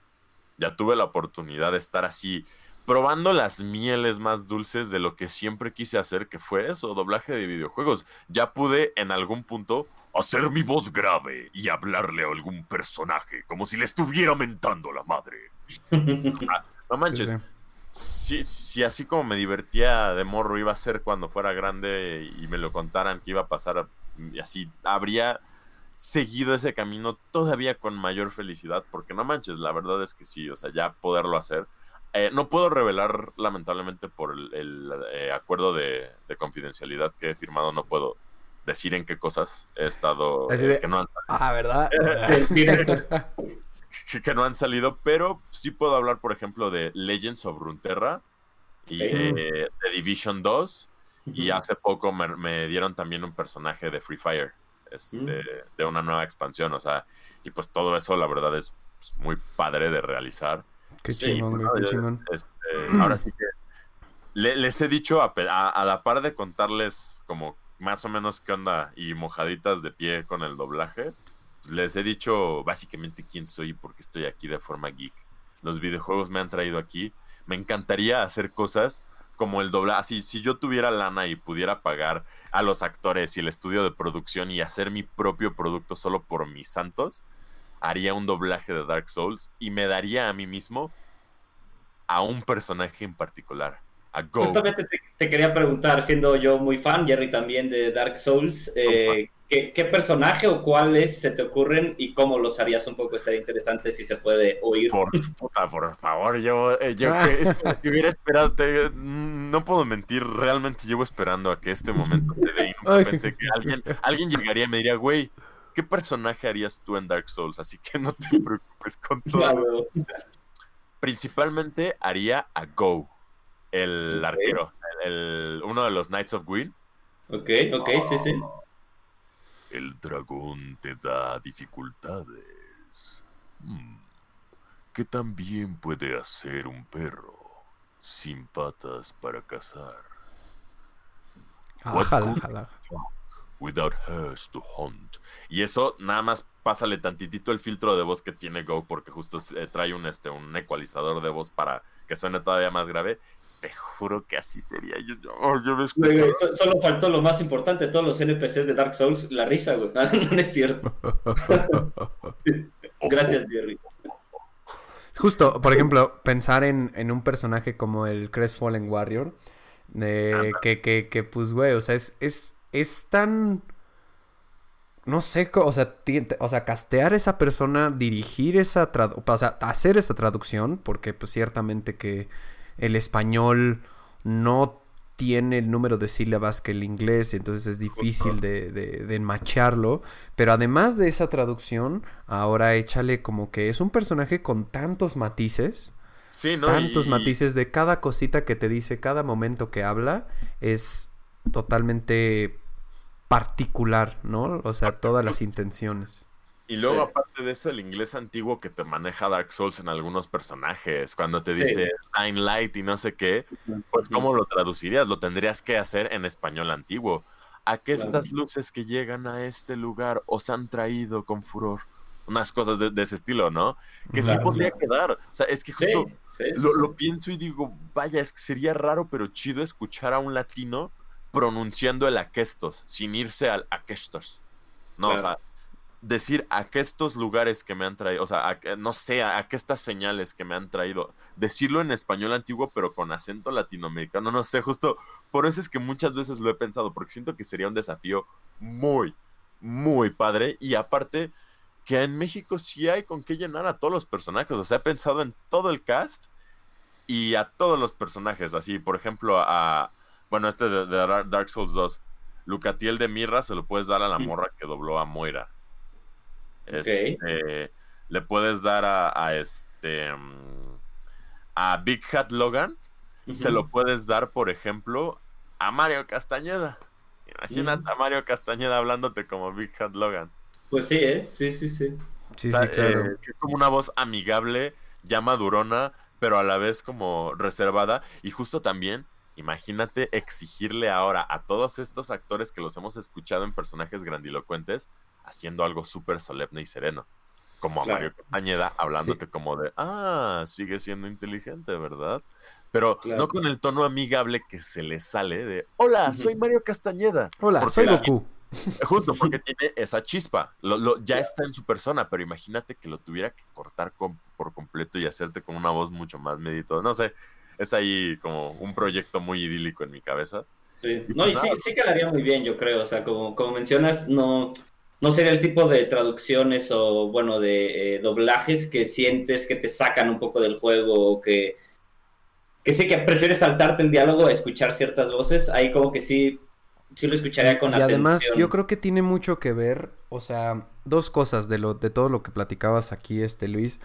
Ya tuve la oportunidad de estar así probando las mieles más dulces de lo que siempre quise hacer, que fue eso, doblaje de videojuegos. Ya pude en algún punto hacer mi voz grave y hablarle a algún personaje como si le estuviera mentando la madre. Ah, no manches. Si, si, así como me divertía de morro iba a ser cuando fuera grande y me lo contaran que iba a pasar, y así habría seguido ese camino todavía con mayor felicidad, porque no manches, la verdad es que sí, o sea, ya poderlo hacer. Eh, no puedo revelar, lamentablemente, por el, eh, acuerdo de, confidencialidad que he firmado, no puedo decir en qué cosas he estado eh, que no han salido. Ah, ¿verdad? que, no han salido, pero sí puedo hablar, por ejemplo, de Legends of Runeterra y de Division 2. Y hace poco me dieron también un personaje de Free Fire este, de una nueva expansión, o sea, y pues todo eso la verdad es pues, muy padre de realizar. Qué chingón, qué chingón. Este, ahora sí que les he dicho a, a, la par de contarles como más o menos qué onda y mojaditas de pie con el doblaje, les he dicho básicamente quién soy y por qué estoy aquí de forma geek. Los videojuegos me han traído aquí. Me encantaría hacer cosas como el doblaje. si yo tuviera lana y pudiera pagar a los actores y el estudio de producción y hacer mi propio producto solo por mis santos, haría un doblaje de Dark Souls y me daría a mí mismo a un personaje en particular. A Go. Justamente te, quería preguntar, siendo yo muy fan, Jerry también de Dark Souls, eh, ¿qué, personaje o cuáles se te ocurren y cómo los harías un poco? Estaría interesante si se puede oír. Por, puta, por favor, yo, eh, yo es como si hubiera esperado, mm, no puedo mentir, realmente llevo esperando a que este momento se dé y nunca pensé que alguien, alguien llegaría y me diría, güey, ¿qué personaje harías tú en Dark Souls? Así que no te preocupes con todo. Principalmente haría a Go, el arquero, el, uno de los Knights of Gwyn. Ok, ok, sí, sí. El dragón te da dificultades. Hmm. ¿Qué también puede hacer un perro sin patas para cazar? Ojalá, Without hers to hunt. Y eso nada más pásale tantitito el filtro de voz que tiene Go porque justo eh, trae un, este, un ecualizador de voz para que suene todavía más grave te juro que así sería. Yo, yo, solo faltó lo más importante de todos los NPCs de Dark Souls, la risa, güey. No, es cierto. Gracias, Jerry. Justo, por ejemplo, pensar en, un personaje como el Crestfallen Warrior. que, que, que, pues, güey, o sea, es, es, es tan... No sé, o sea, o sea, castear esa persona, dirigir esa o sea, hacer esa traducción, porque pues ciertamente que el español no tiene el número de sílabas que el inglés, entonces es difícil de, de. Pero además de esa traducción, ahora échale como que es un personaje con tantos matices. Sí, ¿no? Tantos Y- matices de cada cosita que te dice, cada momento que habla, es totalmente particular, ¿no? O sea, todas las intenciones. Y luego, Sí. aparte de eso, el inglés antiguo que te maneja Dark Souls en algunos personajes, cuando te Sí. dice Nine Light y no sé qué, pues ¿cómo lo traducirías? Lo tendrías que hacer en español antiguo. ¿A qué Claro. estas luces que llegan a este lugar os han traído con furor? Unas cosas de, de ese estilo, ¿no? Que sí podría quedar. O sea, es que justo sí, lo, pienso y digo, vaya, es que sería raro pero chido escuchar a un latino pronunciando el aquestos, sin irse al aquestos. No, o sea, decir aquestos lugares que me han traído, o sea, a no sé, a estas señales que me han traído. Decirlo en español antiguo pero con acento latinoamericano, no sé, justo por eso es que muchas veces lo he pensado, porque siento que sería un desafío muy, muy padre y aparte que en México sí hay con qué llenar a todos los personajes, o sea, he pensado en todo el cast y a todos los personajes, así, por ejemplo, a, bueno, este de, de Dar- Dark Souls 2, Lucatiel de Mirra se lo puedes dar a la morra que dobló a Moira. Este, le puedes dar a, a este, mm, a Big Hat Logan, se lo puedes dar, por ejemplo, a Mario Castañeda. Imagínate a Mario Castañeda hablándote como Big Hat Logan. Pues sí, ¿eh? Sí, sí, sí. Sí, O sea, sí, claro. eh, que es como una voz amigable, ya madurona, pero a la vez como reservada. Y justo también, imagínate exigirle ahora a todos estos actores que los hemos escuchado en personajes grandilocuentes, haciendo algo súper solemne y sereno. Como a Claro. Mario Castañeda, hablándote como de, ah, sigue siendo inteligente, ¿verdad? Pero Claro. no con el tono amigable que se le sale de, hola, soy Mario Castañeda. Hola, porque soy la- Goku. Justo porque tiene esa chispa. Lo, lo- ya está en su persona, pero imagínate que lo tuviera que cortar con- por completo y hacerte con una voz mucho más medito. No sé, es ahí como un proyecto muy idílico en mi cabeza. Sí. No, pues y sí, sí quedaría muy bien, yo creo. O sea, como, como mencionas, no, no sería el tipo de traducciones o, bueno, de eh, doblajes que sientes que te sacan un poco del juego o que, que sí que prefieres saltarte el diálogo a escuchar ciertas voces. Ahí como que sí, sí lo escucharía con y atención. además yo creo que tiene mucho que ver, o sea, dos cosas de lo de todo lo que platicabas aquí, este Luis.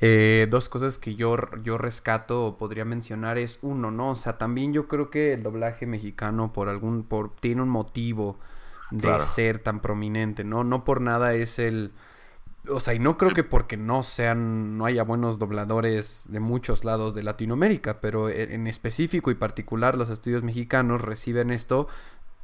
Eh, dos cosas que yo, yo rescato o podría mencionar es uno, ¿no? O sea, también yo creo que el doblaje mexicano por algún, por, tiene un motivo de Claro. ser tan prominente, ¿no? No por nada es el, o sea, y no creo Sí. que porque no sean, no haya buenos dobladores de muchos lados de Latinoamérica, pero en en específico y particular los estudios mexicanos reciben esto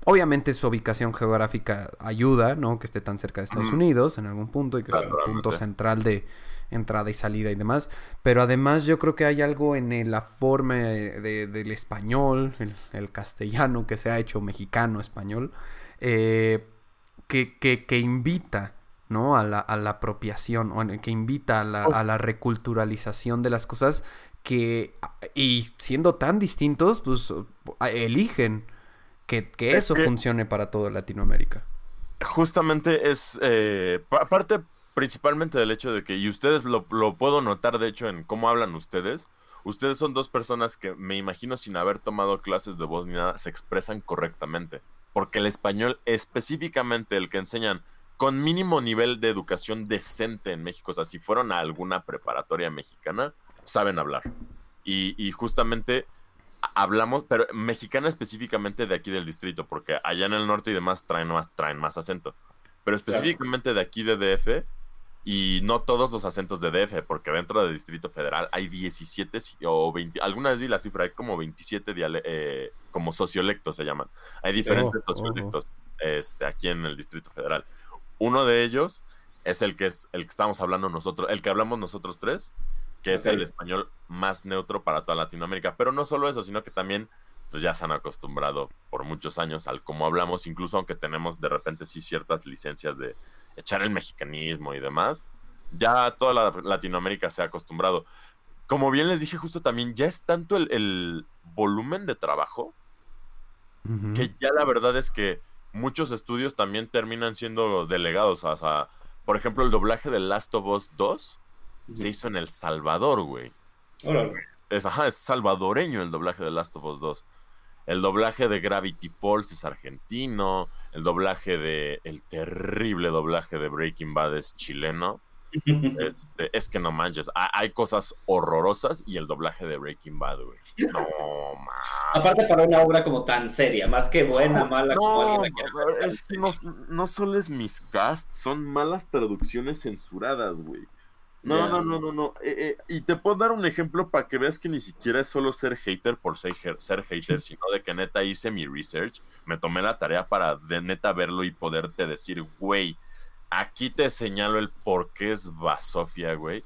Obviamente su ubicación geográfica ayuda, ¿no? Que esté tan cerca de Estados. Unidos en algún punto y que es un Claro, punto central de entrada y salida y demás. Pero además yo creo que hay algo en la forma de- del español, el, el castellano que se ha hecho mexicano español, eh, que, que- que invita, ¿no? A la, a la apropiación, o que invita a la, Pues- a la reculturalización de las cosas que, y siendo tan distintos, pues eligen que, que Es eso funcione para toda Latinoamérica. Justamente es eh, pa- parte principalmente del hecho de que, y ustedes lo, lo puedo notar de hecho en cómo hablan ustedes, ustedes son dos personas que me imagino sin haber tomado clases de voz ni nada, se expresan correctamente. Porque el español, específicamente el que enseñan con mínimo nivel de educación decente en México, o sea, si fueron a alguna preparatoria mexicana, saben hablar. Y, y justamente hablamos, pero mexicana específicamente de aquí del distrito, porque allá en el norte y demás traen más, traen más acento. Pero específicamente de aquí de DF, y no todos los acentos de DF, porque dentro del Distrito Federal hay 17 si- o 20, alguna vez vi la cifra, hay como 27 diale- eh, como sociolectos se llaman. Hay diferentes Oh, oh, oh. sociolectos este, aquí en el Distrito Federal. Uno de ellos es el que es el que estamos hablando nosotros, el que hablamos nosotros tres, que es el español más neutro para toda Latinoamérica. Pero no solo eso, sino que también pues ya se han acostumbrado por muchos años al cómo hablamos, incluso aunque tenemos de repente sí ciertas licencias de echar el mexicanismo y demás, ya toda la Latinoamérica se ha acostumbrado. Como bien les dije justo también, ya es tanto el, el volumen de trabajo que ya la verdad es que muchos estudios también terminan siendo delegados. O sea, por ejemplo, el doblaje de Last of Us 2 se hizo en El Salvador, güey. Es, ajá, es salvadoreño el doblaje de Last of Us 2. El doblaje de Gravity Falls es argentino. El doblaje de. El terrible doblaje de Breaking Bad es chileno. Este, es que no manches. Hay cosas horrorosas y el doblaje de Breaking Bad, güey. No, man. Aparte, para una obra como tan seria, más que buena, mala, como alguien es no, no solo es miscast, son malas traducciones censuradas, güey. No, no, no, no, no. Eh, eh, y te puedo dar un ejemplo para que veas que ni siquiera es solo ser hater por ser, ser hater, sino de que neta hice mi research, me tomé la tarea para de neta verlo y poderte decir, güey, aquí te señalo el por qué es Basofia, güey.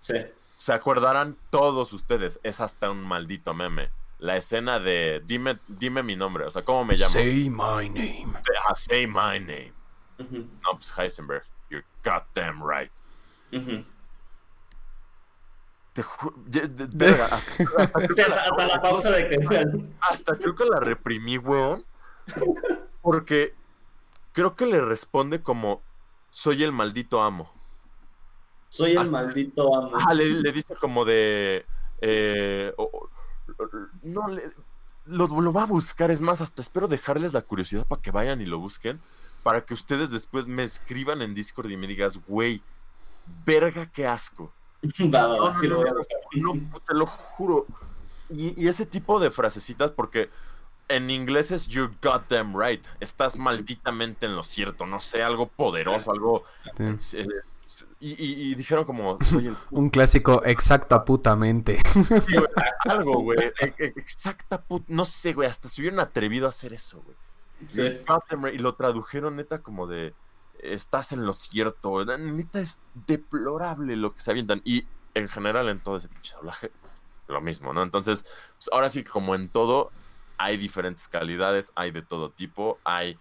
Sí. Se acordarán todos ustedes, es hasta un maldito meme. La escena de dime, dime mi nombre, o sea, ¿cómo me llamo? Say my name. Say, my name. No, pues Heisenberg, you're goddamn right. Hasta, la pausa de que. Hasta creo que la reprimí, weón. Porque creo que le responde como: Soy el maldito amo. Soy el maldito amo. Ah, le, dice como de. Eh, no, lo, lo, va a buscar. Es más, hasta espero dejarles la curiosidad para que vayan y lo busquen. Para que ustedes después me escriban en Discord y me digas, güey, verga, qué asco. No, te lo juro. Y, ese tipo de frasecitas, porque en inglés es you got them right. Estás malditamente en lo cierto. No sé, algo poderoso, algo. Eh, y, dijeron como soy el un clásico exacta putamente algo güey e, e, exacta put no sé güey hasta se hubieran atrevido a hacer eso güey y lo tradujeron neta como de estás en lo cierto. Neta es deplorable lo que se avientan. Y en general en todo ese pinche doblaje, lo mismo, ¿no? Entonces, pues ahora sí como en todo, hay diferentes calidades, hay de todo tipo, hay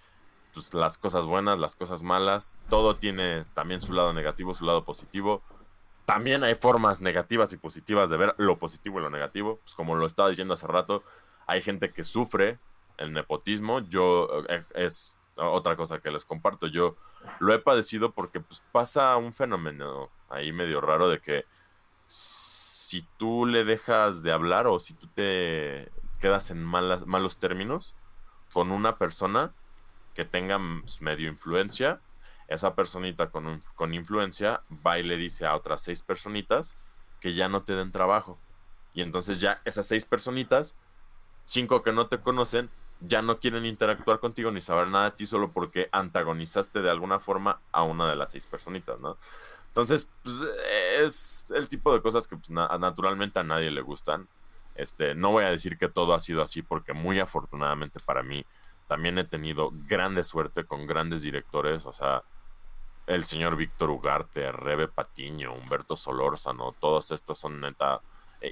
pues las cosas buenas, las cosas malas, todo tiene también su lado negativo, su lado positivo. También hay formas negativas y positivas de ver lo positivo y lo negativo. Pues como lo estaba diciendo hace rato, hay gente que sufre el nepotismo. Yo eh, es otra cosa que les comparto. Yo lo he padecido porque pues, pasa un fenómeno ahí medio raro de que si tú le dejas de hablar o si tú te quedas en malas, malos términos con una persona que tenga pues, medio influencia, esa personita con, con influencia va y le dice a otras seis personitas que ya no te den trabajo. Y entonces ya esas seis personitas, cinco que no te conocen, ya no quieren interactuar contigo ni saber nada de ti solo porque antagonizaste de alguna forma a una de las seis personitas, ¿no? Entonces, pues, es el tipo de cosas que pues, naturalmente a nadie le gustan. Este, no voy a decir que todo ha sido así porque muy afortunadamente para mí también he tenido grande suerte con grandes directores, o sea, el señor Víctor Ugarte, Rebe Patiño, Humberto Solórzano, todos estos son neta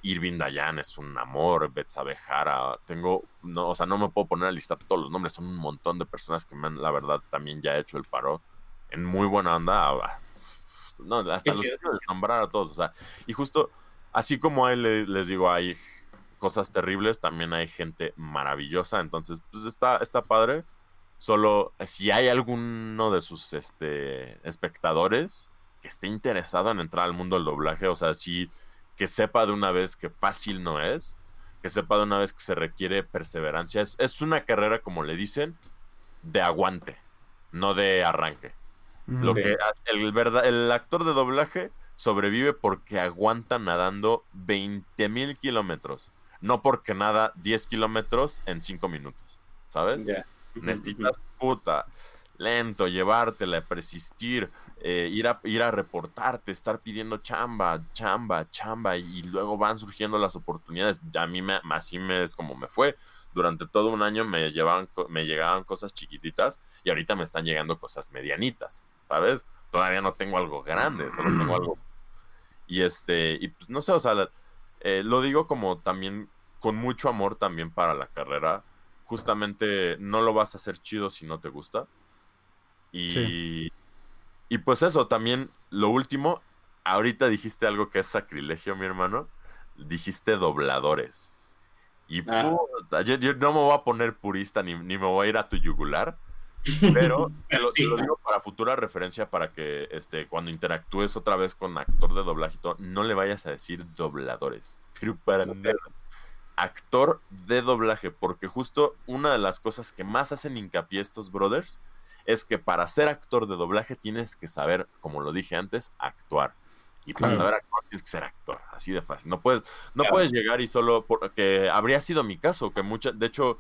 Irving Dayan es un amor, Betsabe Jara, tengo, no, o sea, no me puedo poner a listar todos los nombres, son un montón de personas que me han, la verdad, también ya hecho el paro, en muy buena onda, ah, no, hasta los quiero nombrar a todos, o sea, y justo, así como a él les, digo, hay cosas terribles, también hay gente maravillosa, entonces, pues está, está padre, solo si hay alguno de sus este, espectadores que esté interesado en entrar al mundo del doblaje, o sea, si que sepa de una vez que fácil no es, que sepa de una vez que se requiere perseverancia. Es, una carrera, como le dicen, de aguante, no de arranque. Lo que el, verdad, el actor de doblaje sobrevive porque aguanta nadando 20 mil kilómetros, no porque nada 10 kilómetros en 5 minutos, ¿sabes? Necesitas puta lento, llevártela, persistir, eh, ir, a, ir a reportarte, estar pidiendo chamba, chamba, chamba, y, luego van surgiendo las oportunidades. A mí me, así me, es como me fue. Durante todo un año me, llevaban, me llegaban cosas chiquititas y ahorita me están llegando cosas medianitas, ¿sabes? Todavía no tengo algo grande, solo tengo algo. Y este, y pues no sé, o sea, eh, lo digo como también con mucho amor también para la carrera. Justamente no lo vas a hacer chido si no te gusta. Y, y pues eso, también lo último, ahorita dijiste algo que es sacrilegio, mi hermano. Dijiste dobladores. Y ah. yo, no me voy a poner purista ni, me voy a ir a tu yugular. Pero te lo, digo para futura referencia para que este, cuando interactúes otra vez con actor de doblaje, no le vayas a decir dobladores. Pero para nada. actor de doblaje, porque justo una de las cosas que más hacen hincapié estos brothers es que para ser actor de doblaje tienes que saber, como lo dije antes, actuar. Y para Claro. saber actuar tienes que ser actor, así de fácil. No puedes, no puedes llegar y solo porque habría sido mi caso, que muchas, de hecho,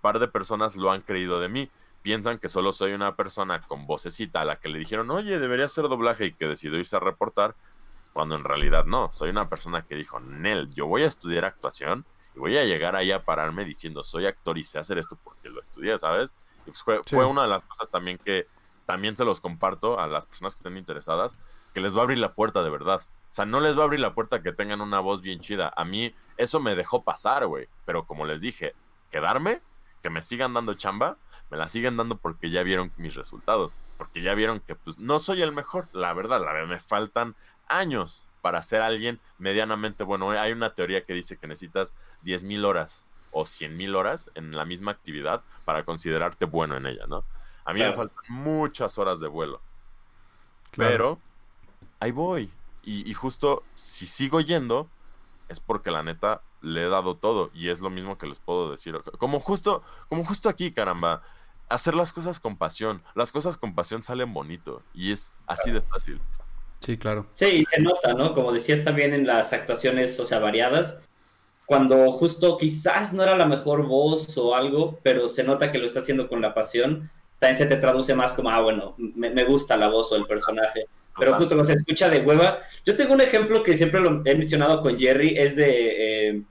par de personas lo han creído de mí. Piensan que solo soy una persona con vocecita a la que le dijeron, oye, debería hacer doblaje y que decidió irse a reportar, cuando en realidad no. Soy una persona que dijo, Nel, yo voy a estudiar actuación y voy a llegar ahí a pararme diciendo, soy actor y sé hacer esto porque lo estudié, ¿sabes? Y pues fue, Sí. fue una de las cosas también que también se los comparto a las personas que estén interesadas, que les va a abrir la puerta de verdad. O sea, no les va a abrir la puerta que tengan una voz bien chida. A mí eso me dejó pasar, güey. Pero como les dije, quedarme, que me sigan dando chamba, me la siguen dando porque ya vieron mis resultados. Porque ya vieron que pues no soy el mejor, la verdad, la verdad, me faltan años para ser alguien medianamente bueno. Hay una teoría que dice que necesitas 10.000 horas o 100.000 horas en la misma actividad para considerarte bueno en ella, ¿no? A mí Claro. me faltan muchas horas de vuelo. Claro. Pero ahí voy. Y, y justo si sigo yendo, es porque la neta le he dado todo. Y es lo mismo que les puedo decir. Como justo, como justo aquí, caramba. Hacer las cosas con pasión. Las cosas con pasión salen bonito. Y es así de fácil. Sí, claro. Sí, y se nota, ¿no? Como decías también en las actuaciones, o sea, variadas, cuando justo quizás no era la mejor voz o algo, pero se nota que lo está haciendo con la pasión, también se te traduce más como, ah, bueno, me, me gusta la voz o el personaje. Pero justo cuando se escucha de hueva, yo tengo un ejemplo que siempre lo he mencionado con Jerry, es de eh,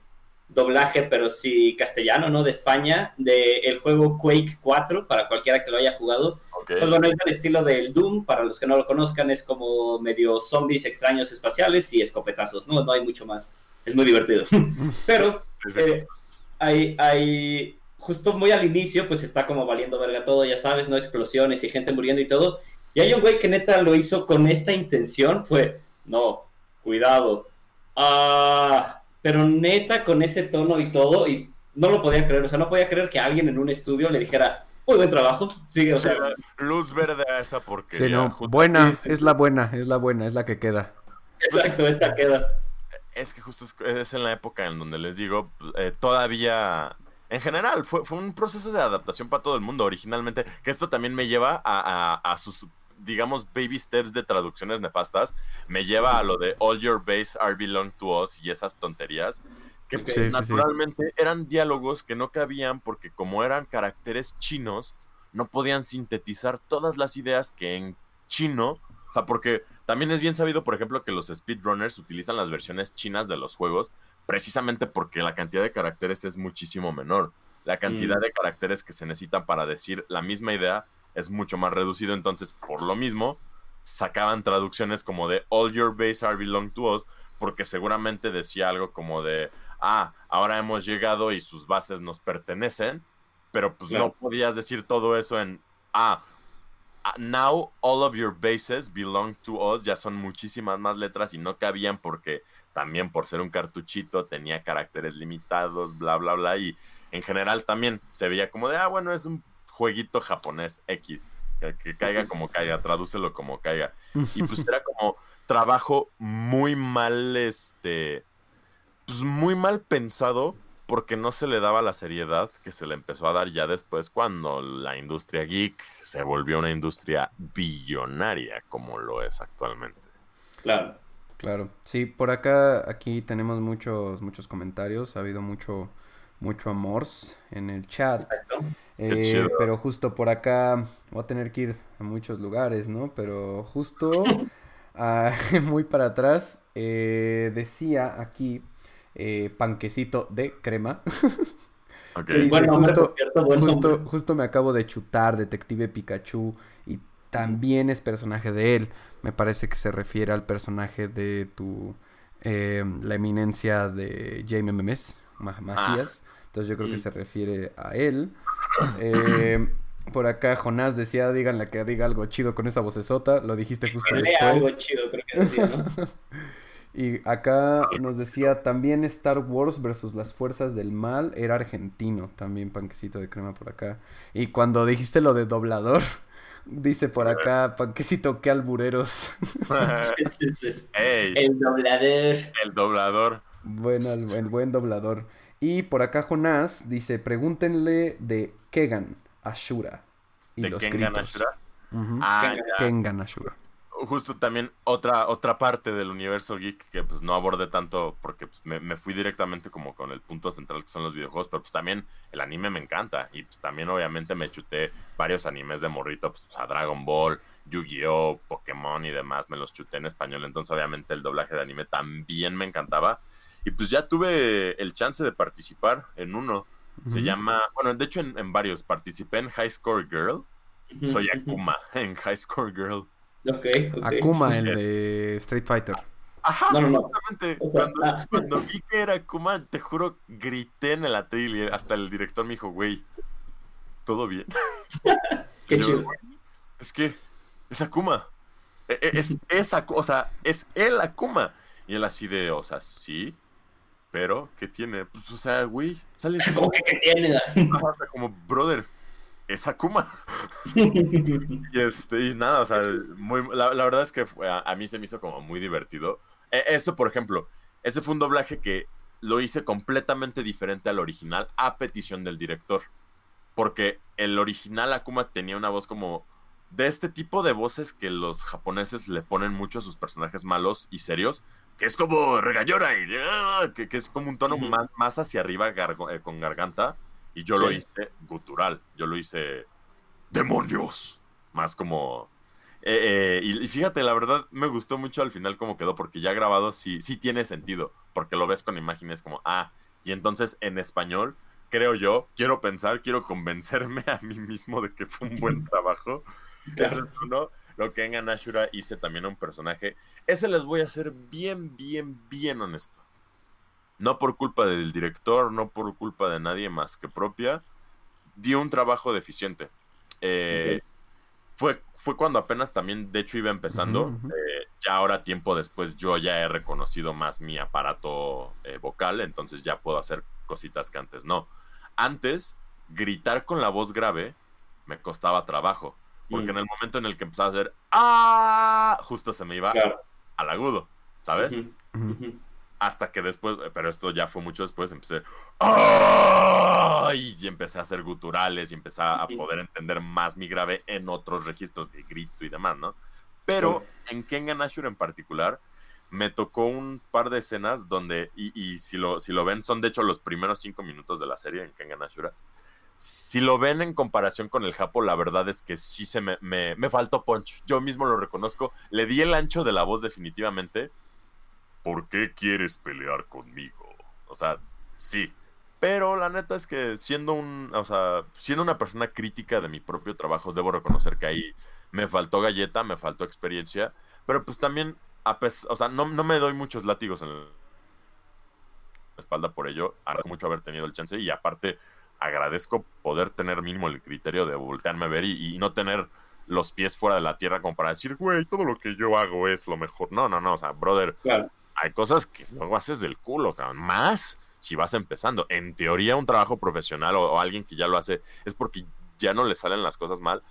doblaje, pero sí castellano, ¿no? De España, del juego Quake 4, para cualquiera que lo haya jugado. Ok. Pues bueno, es del estilo del Doom, para los que no lo conozcan, es como medio zombies extraños espaciales y escopetazos, ¿no? No hay mucho más. Es muy divertido. Pero eh, hay, hay, justo muy al inicio, pues está como valiendo verga todo, ya sabes, ¿no? Explosiones y gente muriendo y todo. Y hay un güey que neta lo hizo con esta intención, fue, no, cuidado. Ah, pero neta con ese tono y todo, y no lo podía creer, o sea, no podía creer que alguien en un estudio le dijera, muy buen trabajo, sí, o sea, Luz verde a esa porquería. Sí, no. Buena, sí, sí, es la buena, es la buena, es la que queda. exacto, esta queda. Es que justo es, es en la época en donde les digo, eh, todavía... En general, fue, fue un proceso de adaptación para todo el mundo originalmente, que esto también me lleva a, a- a sus, digamos, baby steps de traducciones nefastas, me lleva a lo de All Your Base Are Belong to Us y esas tonterías, que pues, Sí, sí, sí. naturalmente eran diálogos que no cabían porque como eran caracteres chinos, no podían sintetizar todas las ideas que en chino, o sea, porque también es bien sabido, por ejemplo, que los speedrunners utilizan las versiones chinas de los juegos precisamente porque la cantidad de caracteres es muchísimo menor. La cantidad Mm. de caracteres que se necesitan para decir la misma idea es mucho más reducido, entonces por lo mismo sacaban traducciones como de All Your Base Are Belong to Us, porque seguramente decía algo como de, ah, ahora hemos llegado y sus bases nos pertenecen, pero pues Claro. no podías decir todo eso en, ah, ah, now all of your bases belong to us, ya son muchísimas más letras y no cabían porque también por ser un cartuchito tenía caracteres limitados, bla, bla, bla, y en general también se veía como de, ah, bueno, es un jueguito japonés X, que, que caiga como caiga, tradúcelo como caiga. Y pues era como trabajo muy mal, este, pues muy mal pensado porque no se le daba la seriedad que se le empezó a dar ya después cuando la industria geek se volvió una industria billonaria como lo es actualmente. Claro. Claro. Sí, por acá, aquí tenemos muchos, muchos comentarios. Ha habido mucho, mucho amor en el chat. Exacto. Eh, pero justo por acá voy a tener que ir a muchos lugares, ¿no? Pero justo muy para atrás eh, decía aquí eh, panquecito de crema. Ok. Sí, Buen nombre, justo- por cierto, buen Justo, nombre. justo me acabo de chutar Detective Pikachu y también es personaje de él. Me parece que se refiere al personaje de tu eh, la eminencia de Jaime Memes, Ma- Macías. Entonces yo creo que Mm. se refiere a él. Eh, por acá Jonás decía, díganle que diga algo chido con esa vocesota. Lo dijiste justo algo después. chido, creo que decía, ¿no? Y acá nos decía también Star Wars versus las fuerzas del mal era argentino, también panquecito de crema por acá. Y cuando dijiste lo de doblador, dice por acá panquecito que albureros. Sí, sí, sí, sí. Ey, El doblador. el doblador. Bueno, el, el buen doblador. Y por acá Jonás dice, pregúntenle de Kegan Ashura. Y ¿De los Kengan gritos. Ashura? Ujú. Ah, Kengan. ya. Kengan Ashura. Justo también otra, otra parte del universo geek que pues no abordé tanto porque pues, me, me fui directamente como con el punto central que son los videojuegos, pero pues también el anime me encanta y pues también obviamente me chuté varios animes de morrito, pues a Dragon Ball, Yu-Gi-Oh, Pokémon y demás, me los chuté en español, entonces obviamente el doblaje de anime también me encantaba y pues ya tuve el chance de participar en uno, se llama, bueno, de hecho en, en varios, participé en High Score Girl, soy. Akuma en High Score Girl. Ok, ok. Akuma, el de Street Fighter. Ajá, No, no, no. justamente. O sea, cuando, ah. cuando vi que era Akuma, te juro, grité en el atril y hasta el director me dijo, güey, ¿todo bien? Qué yo, chido. "Güey, Es que es Akuma. E- e- Es, es, Aku- o sea, es el Akuma. Y él así de, o sea, sí, pero, ¿qué tiene? Pues, o sea, güey, sale ¿Cómo que qué tiene? O sea, como, brother, es Akuma. Y este, y nada, o sea, muy, la, la verdad es que fue- a, a mí se me hizo como muy divertido. E- eso, por ejemplo, ese fue un doblaje que lo hice completamente diferente al original a petición del director. Porque el original Akuma tenía una voz como de este tipo de voces que los japoneses le ponen mucho a sus personajes malos y serios, que es como regañona y ah, que, que es como un tono Ujú. más, más hacia arriba gargo- eh, con garganta. Y yo lo Sí. hice gutural, yo lo hice demonios, más como... eh, eh, y, y fíjate, la verdad me gustó mucho al final cómo quedó, porque ya grabado sí, sí tiene sentido, porque lo ves con imágenes como, ah, y entonces en español, creo yo, quiero pensar, quiero convencerme a mí mismo de que fue un buen trabajo. Eso es uno. Lo que en Anashura hice también a un personaje. Ese les voy a ser bien, bien, bien honesto. No por culpa del director, no por culpa de nadie más que propia. Dio un trabajo deficiente. Eh, fue, fue cuando apenas también, de hecho, iba empezando. Eh, ya ahora, tiempo después, yo ya he reconocido más mi aparato eh, vocal, entonces ya puedo hacer cositas que antes no. Antes, gritar con la voz grave me costaba trabajo. Porque Mm. en el momento en el que empezaba a hacer ¡Ah! Justo se me iba Claro. Al agudo, ¿sabes? Hasta que después, pero esto ya fue mucho después, empecé ¡Ah! Y empecé a hacer guturales y empecé a poder entender más mi grave en otros registros de grito y demás, ¿no? Pero en Kengan Ashura en particular, me tocó un par de escenas donde, y, y si, lo, si lo ven, son de hecho los primeros cinco minutos de la serie en Kengan Ashura. Si lo ven en comparación con el Japo, la verdad es que sí se me, me, me faltó punch. Yo mismo lo reconozco. Le di el ancho de la voz definitivamente. ¿Por qué quieres pelear conmigo? O sea, sí. Pero la neta es que siendo un, o sea, siendo una persona crítica de mi propio trabajo, debo reconocer que ahí me faltó galleta, me faltó experiencia. Pero pues también, a o sea, no, no me doy muchos látigos en la espalda por ello. Agradezco mucho haber tenido el chance y aparte agradezco poder tener mínimo el criterio de voltearme a ver y, y no tener los pies fuera de la tierra como para decir, güey, todo lo que yo hago es lo mejor. No, no, no, o sea, brother, Claro. hay cosas que luego haces del culo, cabrón. Más si vas empezando. En teoría, un trabajo profesional o, o alguien que ya lo hace es porque ya no le salen las cosas mal.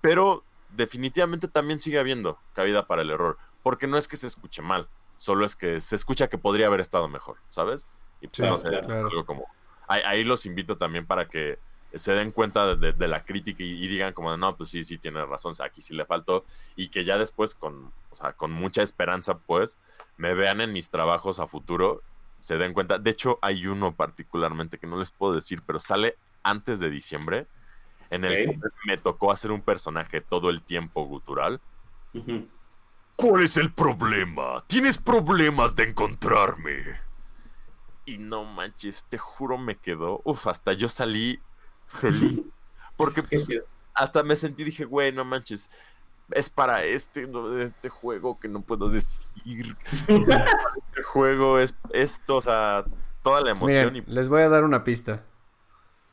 Pero definitivamente también sigue habiendo cabida para el error. Porque no es que se escuche mal, solo es que se escucha que podría haber estado mejor, ¿sabes? Y pues no sé, claro. algo como. Ahí, ahí los invito también para que se den cuenta de, la crítica y, y digan como, no, pues sí, sí, tiene razón, o sea, aquí sí le faltó. Y que ya después, con, o sea, con mucha esperanza, pues, me vean en mis trabajos a futuro, se den cuenta. De hecho, hay uno particularmente que no les puedo decir, pero sale antes de diciembre, en el que me tocó hacer un personaje todo el tiempo gutural. ¿Cuál es el problema? Tienes problemas de encontrarme. Y no manches, te juro me quedó. Uf, hasta yo salí feliz. Porque pues, hasta me sentí, dije, güey, no manches. Es para este, no, este juego que no puedo decir. este juego es esto, o sea, toda la emoción. Miren, les voy a dar una pista.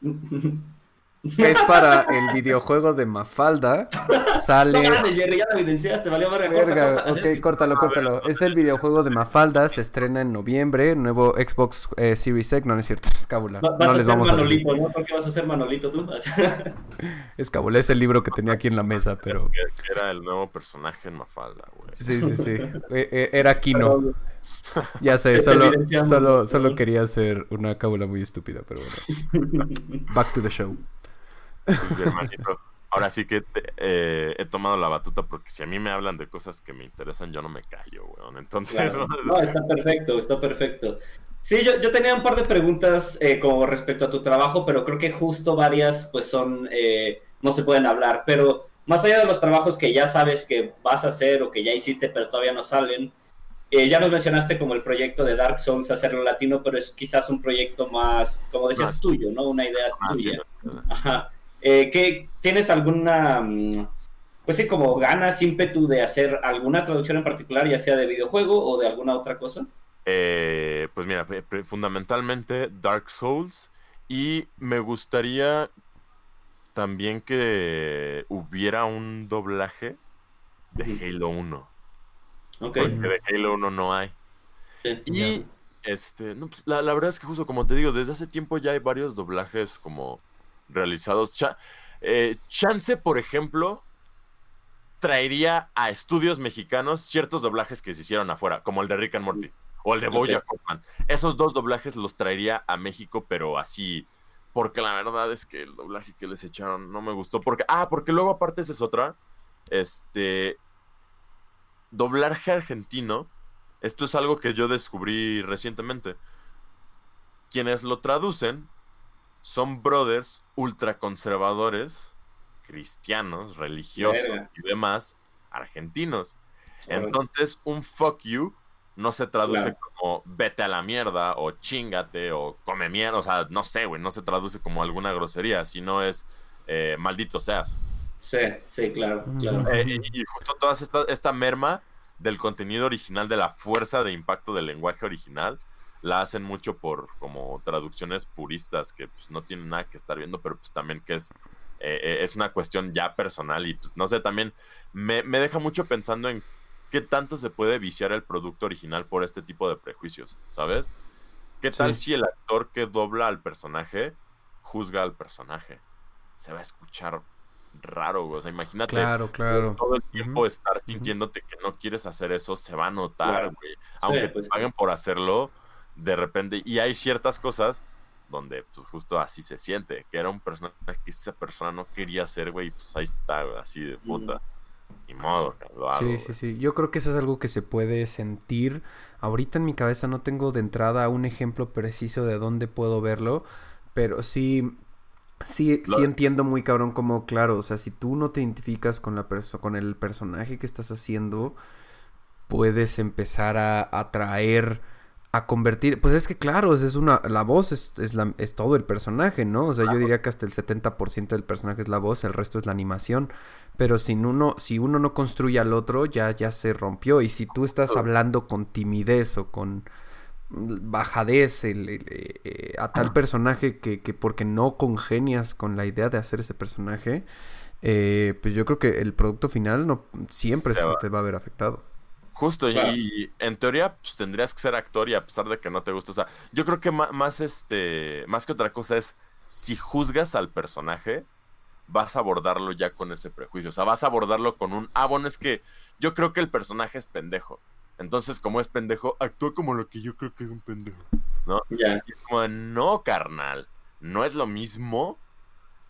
Es para el videojuego de Mafalda. No Sale. mames, Jerry, ya lo evidenciaste, valió verga. Verga, corta. Ok, que- córtalo, córtalo. Es el videojuego de Mafalda, se estrena en noviembre, nuevo Xbox eh, Series X, no, no es cierto, es Cábula. Va- No a les vamos a decir. Manolito, ¿no? ¿Por qué vas a ser Manolito tú? Es Cábula, es el libro que tenía aquí en la mesa, pero era el nuevo personaje en Mafalda, güey. sí, sí, sí. Eh, eh, Era Kino. Ya sé, solo, solo, solo quería hacer una cábula muy estúpida, pero bueno. Back to the show. Pues, hermanito, ahora sí que eh, he tomado la batuta porque si a mí me hablan de cosas que me interesan, yo no me callo, weón. Entonces. No, está perfecto, está perfecto. Sí, yo, yo tenía un par de preguntas eh, como respecto a tu trabajo, pero creo que justo varias, pues son. Eh, no se pueden hablar. Pero más allá de los trabajos que ya sabes que vas a hacer o que ya hiciste, pero todavía no salen. ya nos mencionaste como el proyecto de Dark Souls hacerlo latino, pero es quizás un proyecto más, como decías, tuyo, ¿no? Una idea tuya. Ajá. Eh, ¿qué, ¿Tienes alguna, mm, pues sí, como ganas, ímpetu de hacer alguna traducción en particular, ya sea de videojuego o de alguna otra cosa? Eh, pues mira, fundamentalmente Dark Souls y me gustaría también que hubiera un doblaje de Halo 1. Porque de Halo 1 no hay. y este, pues, la, la, verdad es que justo como te digo, desde hace tiempo ya hay varios doblajes como realizados. Eh, Chance, por ejemplo, traería a estudios mexicanos ciertos doblajes que se hicieron afuera, como el de Rick and Morty o el de Bojack Horseman. Esos dos doblajes los traería a México, pero así, porque la verdad es que el doblaje que les echaron no me gustó. Porque, ah, porque luego aparte esa es otra, este, doblaje argentino. Esto es algo que yo descubrí recientemente. Quienes lo traducen son brothers ultraconservadores, cristianos, religiosos y demás, argentinos. Entonces, un fuck you no se traduce como vete a la mierda o chingate o come mierda, o sea, no sé, güey, no se traduce como alguna grosería, sino es eh, maldito seas. Sí, sí, claro, claro. Eh, y, justo toda esta, esta merma del contenido original, de la fuerza de impacto del lenguaje original, la hacen mucho por como traducciones puristas que pues, no tienen nada que estar viendo, pero pues también que es, eh, eh, es una cuestión ya personal y pues no sé, también me, deja mucho pensando en qué tanto se puede viciar el producto original por este tipo de prejuicios, ¿sabes? ¿Qué tal si el actor que dobla al personaje juzga al personaje? Se va a escuchar raro, güey. O sea, imagínate claro, claro. todo el tiempo estar sintiéndote que no quieres hacer eso, se va a notar, güey. Aunque te pues paguen por hacerlo, de repente, y hay ciertas cosas donde pues justo así se siente, que era un personaje que esa persona no quería ser, güey, pues ahí está, así de puta. Ni modo, lo Sí, sí, sí. Yo creo que eso es algo que se puede sentir. Ahorita en mi cabeza no tengo de entrada un ejemplo preciso de dónde puedo verlo, pero sí, sí, sí entiendo muy cabrón como, claro, o sea, si tú no te identificas con, la con el personaje que estás haciendo, puedes empezar a atraer a convertir, pues es que claro, es una, la voz es, es, la, es todo el personaje, ¿no? O sea, yo diría que hasta el 70% del personaje es la voz, el resto es la animación, pero si uno, si uno no construye al otro, ya, ya se rompió, y si tú estás hablando con timidez o con bajadez eh, a tal personaje que, que, porque no congenias con la idea de hacer ese personaje, eh, pues yo creo que el producto final no siempre se te va a ver afectado. Justo, y en teoría pues, tendrías que ser actor y a pesar de que no te gusta, o sea, yo creo que más, este, más que otra cosa es, si juzgas al personaje, vas a abordarlo ya con ese prejuicio, o sea, vas a abordarlo con un, ah, bueno, es que yo creo que el personaje es pendejo, entonces como es pendejo, actúa como lo que yo creo que es un pendejo, ¿no? Ya. como, no, carnal, no es lo mismo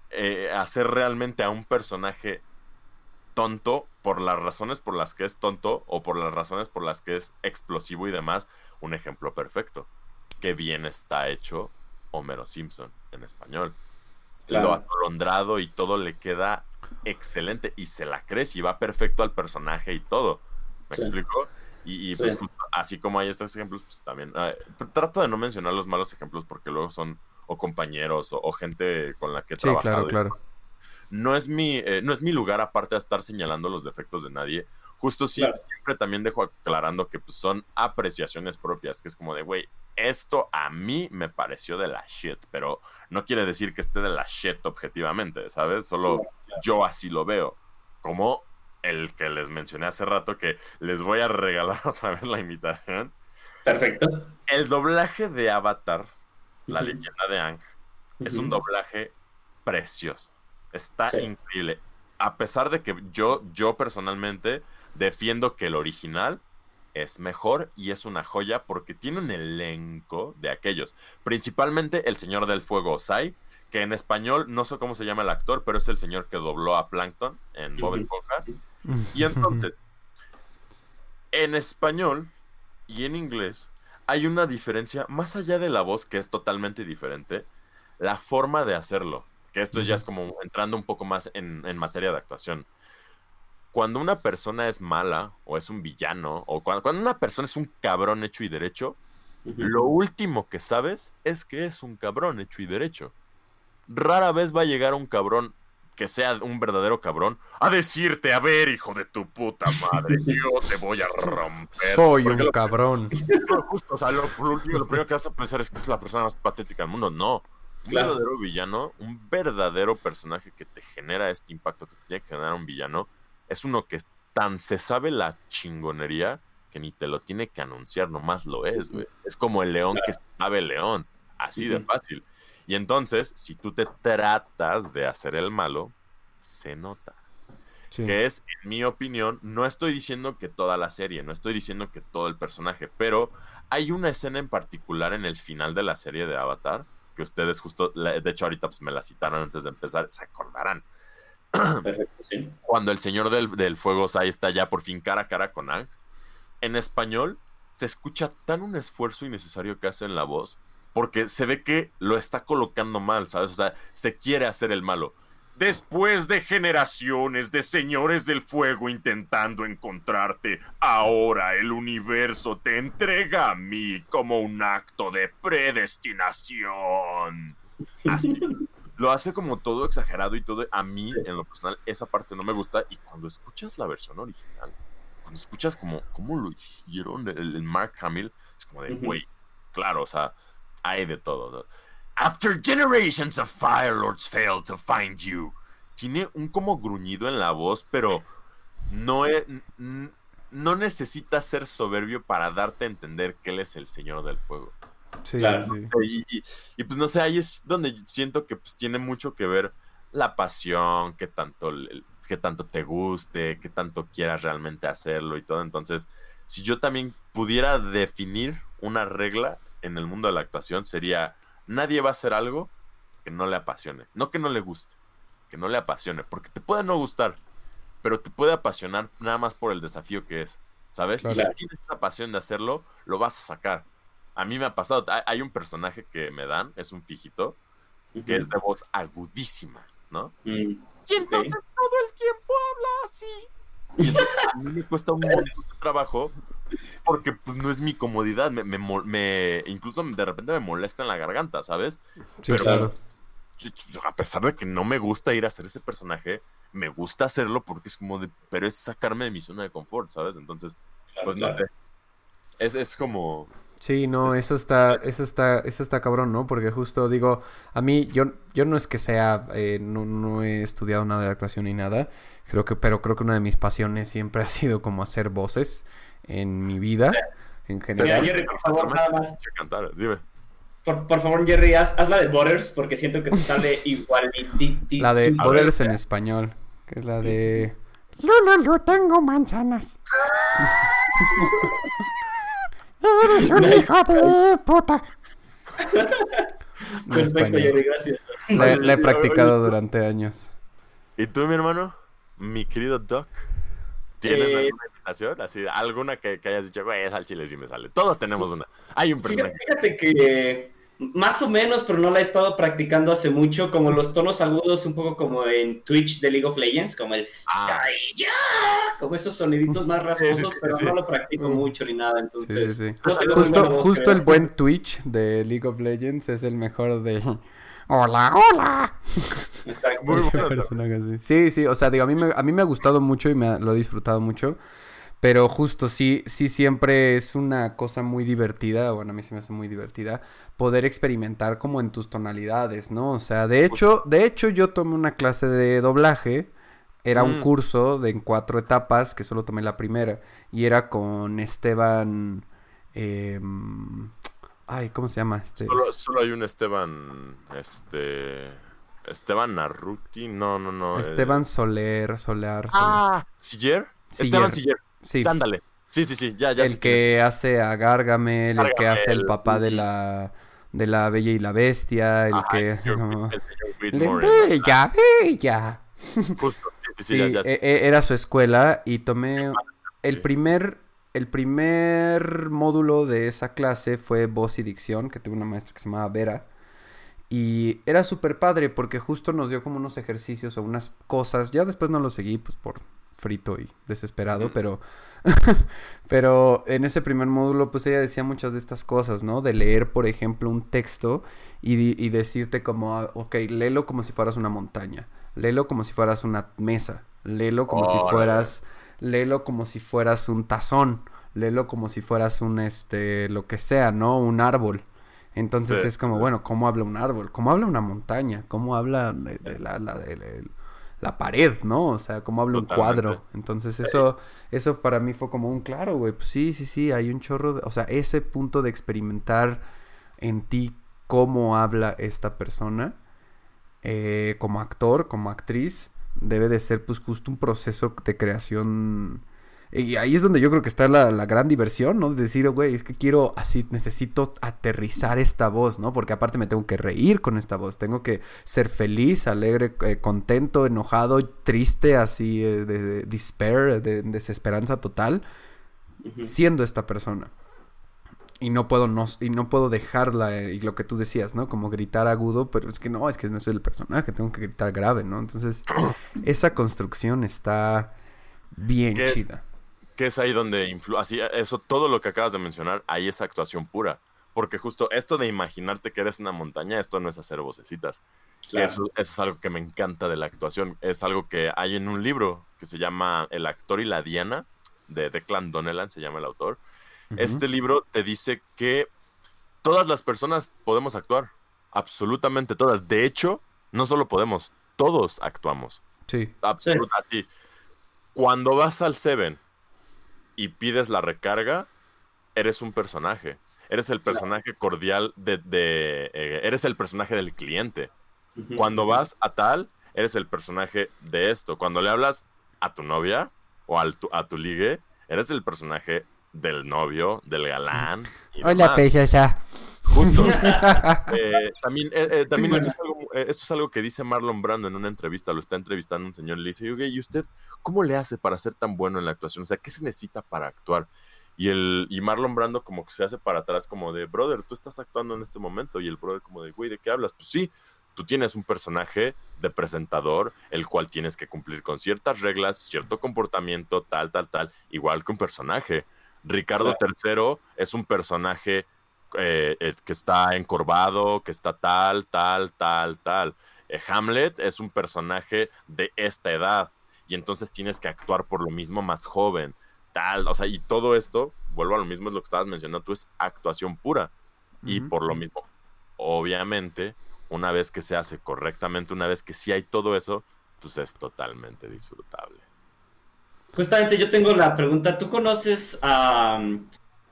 eh, hacer realmente a un personaje tonto por las razones por las que es tonto o por las razones por las que es explosivo y demás. Un ejemplo perfecto. Qué bien está hecho Homero Simpson en español. Lo atolondrado y todo le queda excelente y se la crees y va perfecto al personaje y todo. ¿Me explico? Y, pues, así como hay estos ejemplos, pues también ah, trato de no mencionar los malos ejemplos porque luego son o compañeros o, gente con la que he sí, Claro, claro no es mi, eh, no es mi lugar aparte de estar señalando los defectos de nadie. Justo sí, siempre también dejo aclarando que pues, son apreciaciones propias, que es como de, güey, esto a mí me pareció de la shit, pero no quiere decir que esté de la shit objetivamente, ¿sabes? Solo yo así lo veo. Como el que les mencioné hace rato, que les voy a regalar otra vez la invitación. Perfecto. El doblaje de Avatar, la leyenda de Ang, es un doblaje precioso. Está increíble. A pesar de que yo, yo personalmente defiendo que el original es mejor y es una joya porque tiene un elenco de aquellos. Principalmente el Señor del Fuego Sai, que en español no sé cómo se llama el actor, pero es el señor que dobló a Plankton en Bob Esponja. Y entonces, en español y en inglés hay una diferencia, más allá de la voz, que es totalmente diferente, la forma de hacerlo, que esto ya es como entrando un poco más en, en materia de actuación cuando una persona es mala o es un villano o cuando, una persona es un cabrón hecho y derecho, lo último que sabes es que es un cabrón hecho y derecho. Rara vez va a llegar un cabrón que sea un verdadero cabrón a decirte, a ver, hijo de tu puta madre, yo te voy a romper. Soy un cabrón. Justo, o sea, lo, primero que vas a pensar es que es la persona más patética del mundo. No. Un verdadero villano, un verdadero personaje que te genera este impacto que tiene que generar un villano, es uno que tan se sabe la chingonería que ni te lo tiene que anunciar, nomás lo es, güey. Es como el león que sabe el león, así de fácil. Y entonces, si tú te tratas de hacer el malo, se nota. Que es, en mi opinión, no estoy diciendo que toda la serie, no estoy diciendo que todo el personaje, pero hay una escena en particular en el final de la serie de Avatar, que ustedes justo, de hecho ahorita pues, me la citaron antes de empezar, se acordarán Cuando el señor del, fuego Sai está ya por fin cara a cara con Ang, en español se escucha tan un esfuerzo innecesario que hace en la voz, porque se ve que lo está colocando mal, ¿sabes? O sea, se quiere hacer el malo. Después de generaciones de señores del fuego intentando encontrarte, ahora el universo te entrega a mí como un acto de predestinación. Así, lo hace como todo exagerado y todo. A mí, en lo personal, esa parte no me gusta. Y cuando escuchas la versión original, cuando escuchas como cómo lo hicieron el, Mark Hamill, es como de, güey, claro, o sea, hay de todo. After generations of Fire Lords failed to find you. Tiene un como gruñido en la voz, pero no, es, no necesita ser soberbio para darte a entender que él es el Señor del Fuego. Sí, Y, pues no sé, ahí es donde siento que pues tiene mucho que ver la pasión, que tanto, que tanto te guste, que tanto quieras realmente hacerlo y todo. Entonces, si yo también pudiera definir una regla en el mundo de la actuación, sería, nadie va a hacer algo que no le apasione. No que no le guste, que no le apasione, porque te puede no gustar, pero te puede apasionar nada más por el desafío que es, ¿sabes? Y si tienes la pasión de hacerlo, lo vas a sacar. A mí me ha pasado, hay un personaje que me dan, es un fijito, que es de voz agudísima, ¿no? Mm, y entonces todo el tiempo habla así. Y a mí me cuesta un montón de trabajo porque pues no es mi comodidad, me, me, incluso de repente me molesta en la garganta, ¿sabes? Sí, claro. A pesar de que no me gusta ir a hacer ese personaje, me gusta hacerlo porque es como de, pero es sacarme de mi zona de confort, ¿sabes? Entonces, pues no sé. Es, es como, Sí, no, eso está, eso está, eso está cabrón, ¿no? Porque justo digo, a mí, yo, yo no es que sea, eh, no, no, he estudiado nada de actuación ni nada, creo que, pero creo que una de mis pasiones siempre ha sido como hacer voces en mi vida, en general. Jerry, por favor, nada más. Por, favor, Jerry, haz, haz, la de Butters, porque siento que te sale igualitito. La de Butters en español, que es la de... Lulu, yo tengo manzanas. Eres un hijo de puta. Perfecto, Jerry, gracias. La, he practicado durante años. ¿Y tú, mi hermano? Mi querido Doc. ¿Tienes eh, alguna invitación? Así, alguna que, hayas dicho, güey, es al chile si me sale. Todos tenemos una. Hay un personaje. Fíjate que más o menos, pero no la he estado practicando hace mucho, como los tonos agudos, un poco como en Twitch de League of Legends, como el ah. como esos soniditos más rasposos, pero no lo practico mm. mucho ni nada, entonces... justo justo el buen Twitch de League of Legends es el mejor de... Hola, hola. Exacto. Muy Sí, sí, o sea, digo, a mí me, a mí me ha gustado mucho y me lo he disfrutado mucho. Pero justo sí, sí siempre es una cosa muy divertida, bueno, a mí se me hace muy divertida, poder experimentar como en tus tonalidades, ¿no? O sea, de hecho, de hecho yo tomé una clase de doblaje, era un mm. curso de en cuatro etapas, que solo tomé la primera, y era con Esteban... Em, ay, ¿cómo se llama? Este, solo, hay un Esteban, este... Esteban Narruti, no, no, no. Esteban Soler, Solar, Soler. Ah, ¿Siller? Esteban Siller. Sí. Ándale. Sí, sí, sí, ya, ya. El que hace a Gargamel, el que hace el papá de la de la Bella y la Bestia, el que... El Bella, Bella. Justo, sí, sí, ya, e, e, era su escuela y tomé el primer el primer módulo de esa clase fue voz y dicción, que tuve una maestra que se llamaba Vera. Y era súper padre porque justo nos dio como unos ejercicios o unas cosas. Ya después no lo seguí, pues por frito y desesperado, pero pero en ese primer módulo, pues ella decía muchas de estas cosas, ¿no? De leer, por ejemplo, un texto y, decirte como, ah, ok, léelo como si fueras una montaña, léelo como si fueras una mesa, léelo como si fueras, léelo como si fueras un tazón, léelo como si fueras un, este, lo que sea, ¿no? Un árbol. Entonces es como, bueno, ¿cómo habla un árbol? ¿Cómo habla una montaña? ¿Cómo habla de, la, de, la pared, ¿no? O sea, cómo habla un cuadro. Entonces eso, eso para mí fue como un claro, güey. Pues sí, sí, sí, hay un chorro de... O sea, ese punto de experimentar en ti cómo habla esta persona, eh, como actor, como actriz, debe de ser pues justo un proceso de creación y ahí es donde yo creo que está la, gran diversión, ¿no? De decir, güey, es que quiero así, necesito aterrizar esta voz, ¿no? Porque aparte me tengo que reír con esta voz, tengo que ser feliz, alegre, eh, contento, enojado, triste, así, eh, de, despair, de, desesperanza total, siendo esta persona. Y no puedo no, y no puedo dejarla, eh, y lo que tú decías, ¿no? Como gritar agudo, pero es que no, es que no es el personaje, tengo que gritar grave, ¿no? Entonces, esa construcción está bien chida que es ahí donde influye, así, eso, todo lo que acabas de mencionar, ahí es actuación pura. Porque justo esto de imaginarte que eres una montaña, esto no es hacer vocecitas. Eso, es algo que me encanta de la actuación. Es algo que hay en un libro que se llama El actor y la Diana, de Declan Donnellan, se llama el autor. Este libro te dice que todas las personas podemos actuar. Absolutamente todas. De hecho, no solo podemos, todos actuamos. Sí. Absolutamente. Cuando vas al Seven y pides la recarga, eres un personaje. Eres el personaje cordial de... Eh, eres el personaje del cliente. Cuando vas a tal, eres el personaje de esto. Cuando le hablas a tu novia o al a tu ligue, eres el personaje del novio, del galán. Hola, preciosa. Justo. Eh, también eh, eh, también esto, es algo, que dice Marlon Brando en una entrevista. Lo está entrevistando un señor y le dice, ¿y usted cómo le hace para ser tan bueno en la actuación? O sea, ¿qué se necesita para actuar? Y, el, y Marlon Brando como que se hace para atrás como de, brother, tú estás actuando en este momento. Y el brother como de, güey, ¿de qué hablas? Pues sí, tú tienes un personaje de presentador, el cual tienes que cumplir con ciertas reglas, cierto comportamiento, tal, tal, tal, igual que un personaje. Ricardo III es un personaje eh, eh, que está encorvado, que está tal, tal, tal, tal. Eh, Hamlet es un personaje de esta edad y entonces tienes que actuar por lo mismo más joven, tal, o sea, y todo esto, vuelvo a lo mismo, es lo que estabas mencionando, tú es actuación pura. Y por lo mismo, obviamente, una vez que se hace correctamente, una vez que sí hay todo eso, pues es totalmente disfrutable. Justamente yo tengo la pregunta, ¿tú conoces a,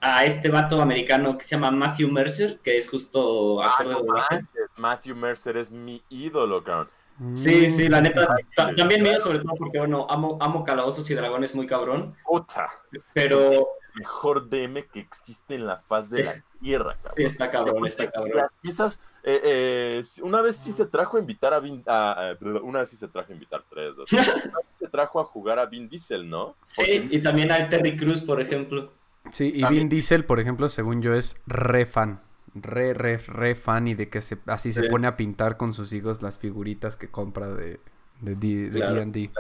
a este vato americano que se llama Matthew Mercer, que es justo actor de Matthew Mercer es mi ídolo, cabrón. Sí, sí, la neta. También mío, sobre todo porque, bueno, amo, amo Calabozos y Dragones muy cabrón. Puta. Pero. El mejor DM que existe en la faz de la tierra, cabrón. Sí, está cabrón, está cabrón. Quizás, eh, eh, una vez sí se trajo a invitar a Vin. A, una vez sí se trajo a invitar tres. Dos, una vez se trajo a jugar a Vin Diesel, ¿no? Sí, y también al Terry Cruz, por ejemplo. Sí, y Vin Diesel, por ejemplo, según yo, es re fan. Re, re, re fan y de que se, así se pone a pintar con sus hijos las figuritas que compra de D&D. De,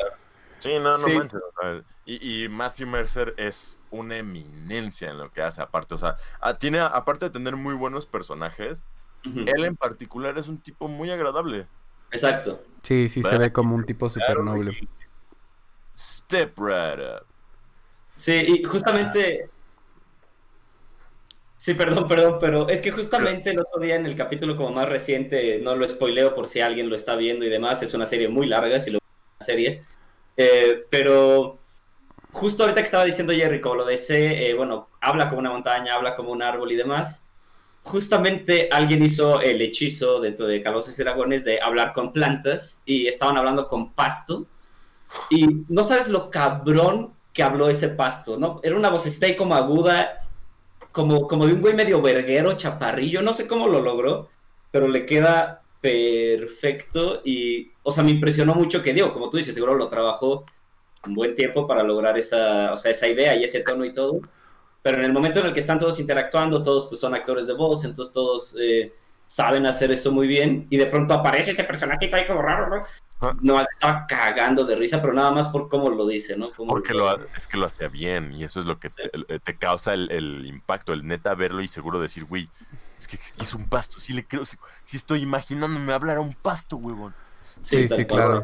Sí, no, no manches. y, Matthew Mercer es una eminencia en lo que hace, aparte. O sea, ah, tiene, aparte de tener muy buenos personajes, él en particular es un tipo muy agradable. Exacto. Sí, sí, se ve como un tipo súper noble. Step right up. Sí, y justamente Sí, perdón, perdón, pero es que justamente el otro día en el capítulo como más reciente, no lo spoileo por si alguien lo está viendo y demás, es una serie muy larga, si lo una serie, eh, pero justo ahorita que estaba diciendo Jerry, como lo de C, eh, bueno, habla como una montaña, habla como un árbol y demás, justamente alguien hizo el hechizo dentro de Calabozos y Dragones de hablar con plantas y estaban hablando con pasto. Y no sabes lo cabrón que habló ese pasto, ¿no? Era una vocecita ahí como aguda, como, como de un güey medio verguero, chaparrillo, no sé cómo lo logró, pero le queda perfecto y, o sea, me impresionó mucho que, digo, como tú dices, seguro lo trabajó un buen tiempo para lograr esa, o sea, esa idea y ese tono y todo, pero en el momento en el que están todos interactuando, todos pues son actores de voz, entonces todos eh, saben hacer eso muy bien y de pronto aparece este personaje ahí como raro, ¿no? Ah. No, estaba cagando de risa, pero nada más por cómo lo dice, ¿no? Cómo Porque lo, ha- es que lo hacía bien y eso es lo que Sí. te, te causa el, el impacto, el neta verlo y seguro decir, güey, es que es un pasto, sí le creo, sí, sí estoy imaginándome hablar a un pasto, huevón. Sí, sí, claro.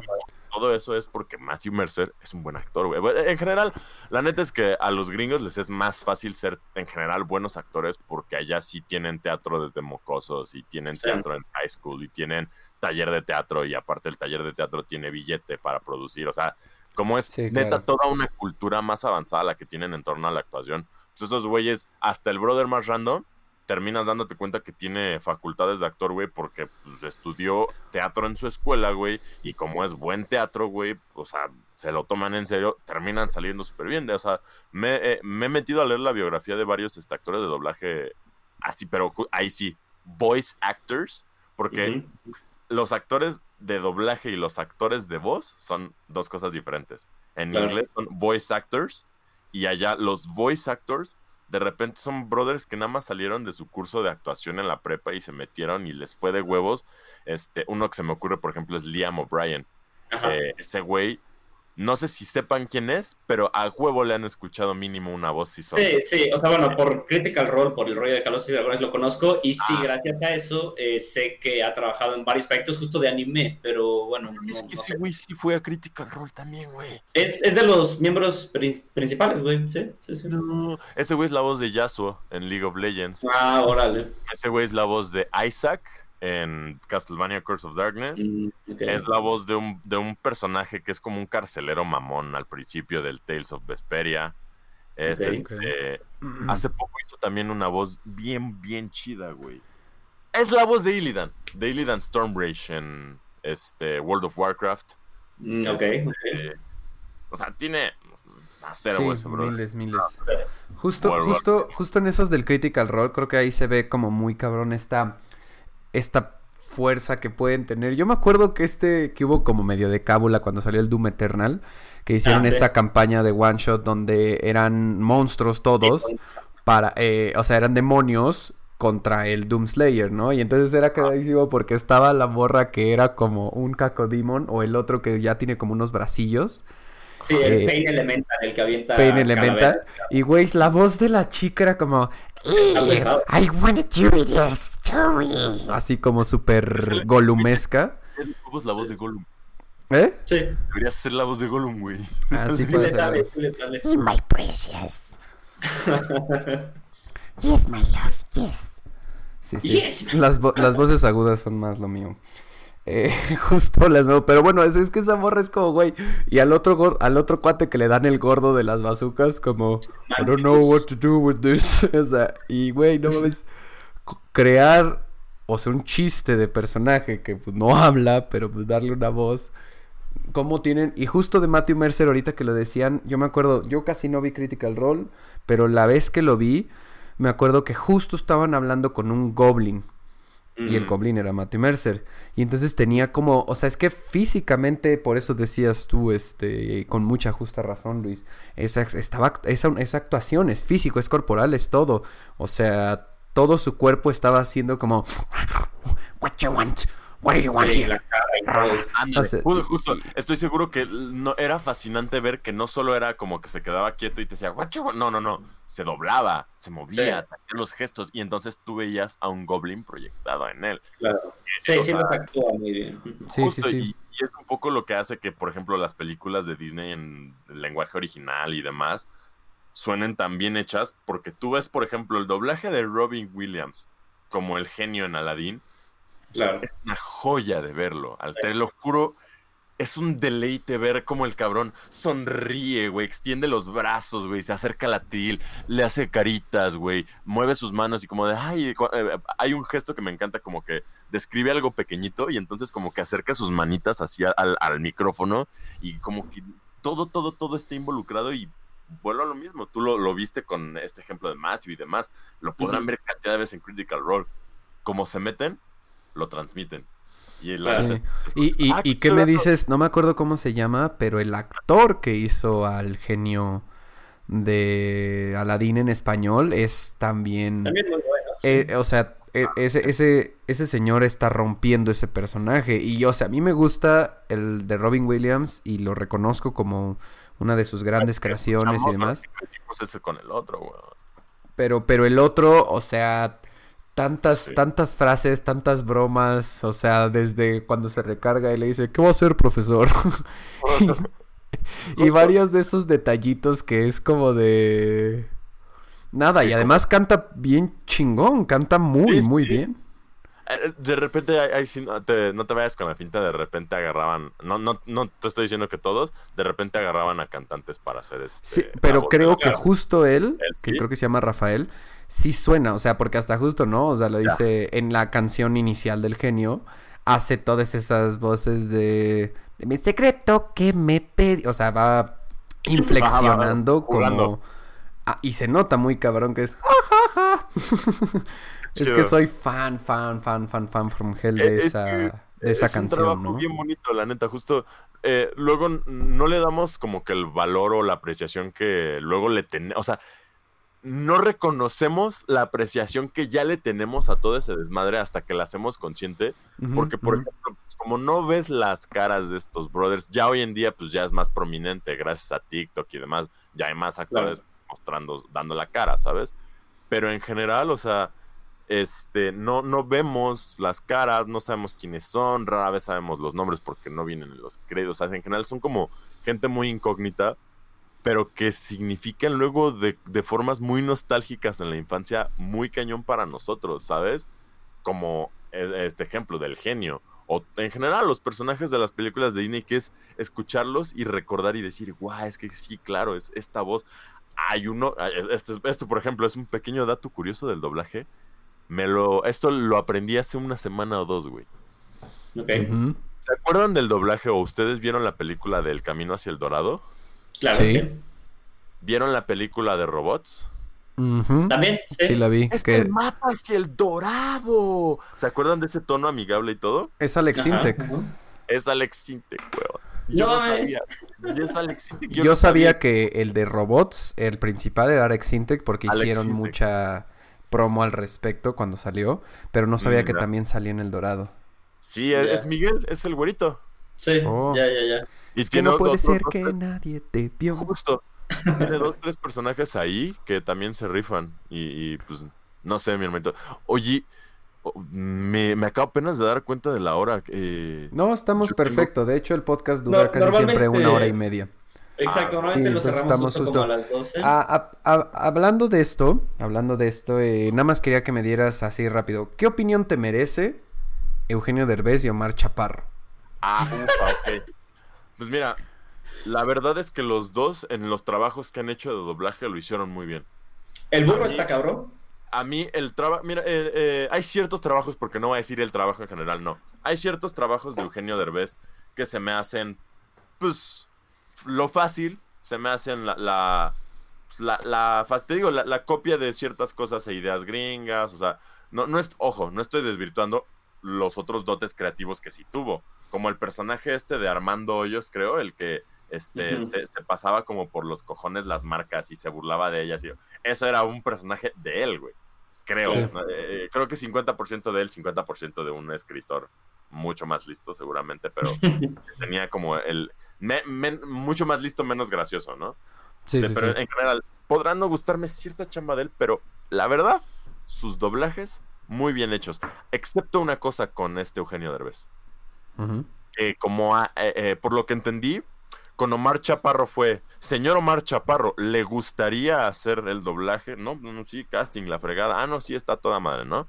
Todo eso es porque Matthew Mercer es un buen actor, güey. En general, la neta es que a los gringos les es más fácil ser en general buenos actores porque allá sí tienen teatro desde mocosos y tienen Sí. teatro en high school y tienen taller de teatro y aparte el taller de teatro tiene billete para producir. O sea, como es Sí, neta claro. toda una cultura más avanzada la que tienen en torno a la actuación. Pues esos güeyes, hasta el brother más random, terminas dándote cuenta que tiene facultades de actor, güey, porque pues, estudió teatro en su escuela, güey, y como es buen teatro, güey, o sea, se lo toman en serio, terminan saliendo súper bien. de- O sea, me, eh, me he metido a leer la biografía de varios este, actores de doblaje así, pero ahí sí, voice actors, porque los actores de doblaje y los actores de voz son dos cosas diferentes. En Claro. inglés son voice actors y allá los voice actors de repente son brothers que nada más salieron de su curso de actuación en la prepa y se metieron y les fue de huevos. Este, uno que se me ocurre, por ejemplo, es Liam O'Brien. Eh, ese güey, no sé si sepan quién es, pero a huevo le han escuchado mínimo una voz si son. Sí, sí, o sea, bueno, por Critical Role, por el rollo de Carlos y Dragones lo conozco y sí, Ah. gracias a eso eh, sé que ha trabajado en varios proyectos justo de anime, pero bueno, no, Es no que sé. ese güey sí fue a Critical Role también, güey. Es, es de los miembros prin- principales, güey, sí, sí, sí. No, ese güey es la voz de Yasuo en League of Legends. Ah, órale. Ese güey es la voz de Isaac en Castlevania Curse of Darkness. Mm. Es la voz de un, de un personaje que es como un carcelero mamón al principio del Tales of Vesperia. Es este. Hace poco hizo también una voz bien, bien chida, güey. Es la voz de Illidan. De Illidan Stormrage en este, World of Warcraft. Mm, ok, Este, o sea, tiene. Cero, Sí, ese miles, miles. Justo, justo, justo en esos del Critical Role, creo que ahí se ve como muy cabrón esta, esta fuerza que pueden tener. Yo me acuerdo que este, que hubo como medio de cábula cuando salió el Doom Eternal, que hicieron Ah, sí. esta campaña de One Shot donde eran monstruos todos, para, eh, o sea, eran demonios contra el Doom Slayer, ¿no? Y entonces era cagadísimo porque estaba la morra que era como un cacodemon o el otro que ya tiene como unos bracillos. Sí, el Eh, Pain Elemental, el que avienta. Pain Elemental. Y güey, la voz de la chica era como. Pesado. I wanna do this to me. Así como súper golumesca. Es la voz de Gollum. ¿Eh? Sí, Deberías ser la voz de Gollum, güey. Así sí le sale, sí le sale. my precious. yes, my love, yes. Sí, sí. Yes, man. Las, vo- las voces agudas son más lo mío. Eh, justo las veo. Pero bueno, es, es que esa morra es como, güey. Y al otro, al otro cuate que le dan el gordo de las bazucas, como, I don't know what to do with this. o sea, y güey, no mames. Crear, o sea, un chiste de personaje que pues no habla, pero pues darle una voz. ¿Cómo tienen? Y justo de Matthew Mercer, ahorita que lo decían, yo me acuerdo, yo casi no vi Critical Role, pero la vez que lo vi, me acuerdo que justo estaban hablando con un goblin. Y el goblin era Matthew Mercer. Y entonces tenía como, o sea, es que físicamente, por eso decías tú, este, con mucha justa razón, Luis, esa, estaba, esa, esa actuación es físico, es corporal, es todo. O sea, todo su cuerpo estaba haciendo como, What you want? What do you want Sí, here? la cara y todo. Ándale, O sea, justo, Estoy seguro que no, era fascinante ver que no solo era como que se quedaba quieto y te decía, "What you want?". no, no, no, se doblaba, se movía, Sí. tenía los gestos y entonces tú veías a un goblin proyectado en él. Claro. Sí, sí, sea, los actúa muy bien. Sí, Justo, sí, sí. Y, y es un poco lo que hace que, por ejemplo, las películas de Disney en lenguaje original y demás suenen tan bien hechas, porque tú ves, por ejemplo, el doblaje de Robin Williams como el genio en Aladdin, Claro. es una joya de verlo. Al te lo juro, es un deleite ver cómo el cabrón sonríe, güey, extiende los brazos, güey, se acerca a la til, le hace caritas, güey, mueve sus manos y como de, ay, eh, hay un gesto que me encanta como que describe algo pequeñito y entonces como que acerca sus manitas hacia al, al micrófono y como que todo, todo, todo está involucrado y vuelvo a lo mismo. Tú lo, lo viste con este ejemplo de Matthew y demás. Lo podrán ver cantidad de veces en Critical Role. Como se meten, lo transmiten. Y, la Sí. ¿Y, y, Ah, y qué me dices? No me acuerdo cómo se llama, pero el actor que hizo al genio de Aladdin en español es también... También muy bueno. sí. eh, o sea, e- ese, ese, ese señor está rompiendo ese personaje. Y, o sea, a mí me gusta el de Robin Williams y lo reconozco como una de sus grandes creaciones y demás. con el otro. Pero, pero el otro, o sea, tantas, Sí. tantas frases, tantas bromas, o sea, desde cuando se recarga y le dice, ¿qué va a hacer, profesor? y, y varios de esos detallitos que es como de... Nada, Sí, y como- además canta bien chingón, canta muy, Sí, muy bien. Eh, De repente, ahí- sí, no, te, no te vayas con la finta, de repente agarraban, no, no, no te estoy diciendo que todos, de repente agarraban a cantantes para hacer este... Sí, pero creo que justo él, Él que creo que se llama Rafael, sí suena, o sea, porque hasta justo, ¿no? O sea, lo dice en la canción inicial del genio, hace todas esas voces de, de mi secreto que me pedí, o sea, va inflexionando como... Ah, y se nota muy cabrón que es... Es que soy fan, fan, fan, fan, fan from hell de Eh, es esa, que de esa es un canción, trabajo ¿no? bien bonito, la neta, justo. eh, luego no le damos como que el valor o la apreciación que luego le tenemos, o sea, no reconocemos la apreciación que ya le tenemos a todo ese desmadre hasta que la hacemos consciente, porque por ejemplo, pues, como no ves las caras de estos brothers, ya hoy en día pues ya es más prominente gracias a TikTok y demás, ya hay más actores mostrando, dando la cara, ¿sabes? Pero en general, o sea, este, no, no vemos las caras, no sabemos quiénes son, rara vez sabemos los nombres porque no vienen en los créditos. O sea, en general son como gente muy incógnita, pero que significan luego de, de formas muy nostálgicas en la infancia, muy cañón para nosotros, ¿sabes? Como e- este ejemplo del genio. O en general los personajes de las películas de Disney, que es escucharlos y recordar y decir, guau, es que sí, claro, es esta voz. Hay uno, esto, esto por ejemplo es un pequeño dato curioso del doblaje. Me lo, esto lo aprendí hace una semana o dos, güey. ¿Se acuerdan del doblaje o ustedes vieron la película del Camino hacia el Dorado? Claro, Sí. sí. ¿Vieron la película de robots? También, sí. Sí, la vi. Es que el mapa hacia el Dorado. ¿Se acuerdan de ese tono amigable y todo? es Alex Ajá, ajá. Es Alex Sintek, weón. No no mames. sabía. Es Alex. Yo, no sabía que el de robots, el principal era Alex Sintek porque Alex hicieron Sintek. mucha promo al respecto cuando salió, pero no sabía Mm, que también salía en El Dorado. Sí, es Miguel, es el güerito. Sí, Oh. ya, ya, ya. Y Es que no tiene puede dos- ser dos- que dos- nadie te vio. Justo. Tiene dos, tres personajes ahí que también se rifan. Y, y, pues, no sé, mi hermanito. Oye, me, me acabo apenas de dar cuenta de la hora. eh, No, estamos tengo- perfecto. De hecho, el podcast dura No, casi siempre una hora y media. Exacto, Ah, normalmente sí, lo cerramos estamos justo, justo- como a las 12. Ah, a- a- hablando de esto, hablando de esto, eh, nada más quería que me dieras así rápido. ¿Qué opinión te merece Eugenio Derbez y Omar Chaparro? Ah, ufa, ok. Pues mira, la verdad es que los dos en los trabajos que han hecho de doblaje lo hicieron muy bien. El burro mí- está cabrón. A mí el trabajo, mira, eh, eh, hay ciertos trabajos, porque no voy a decir el trabajo en general, no. Hay ciertos trabajos de Eugenio Derbez que se me hacen, pues, lo fácil, se me hacen la, la, pues, la, te digo, la, la copia de ciertas cosas e ideas gringas, o sea, no, no es, ojo, no estoy desvirtuando los otros dotes creativos que sí tuvo, como el personaje este de Armando Hoyos, creo, el que este, se, se pasaba como por los cojones las marcas y se burlaba de ellas, y eso era un personaje de él, güey. Creo. Eh, creo que 50% de él, 50% de un escritor mucho más listo, seguramente, pero tenía como el me- mucho más listo, menos gracioso, ¿no? Sí, De- sí, pero sí. en general, podrán no gustarme cierta chamba de él, pero la verdad, sus doblajes muy bien hechos, excepto una cosa con este Eugenio Derbez, Que como a- eh, eh, por lo que entendí, con Omar Chaparro fue, señor Omar Chaparro, ¿le gustaría hacer el doblaje? No, no, no, sí, casting, la fregada. Ah, no, sí, está toda madre, ¿no?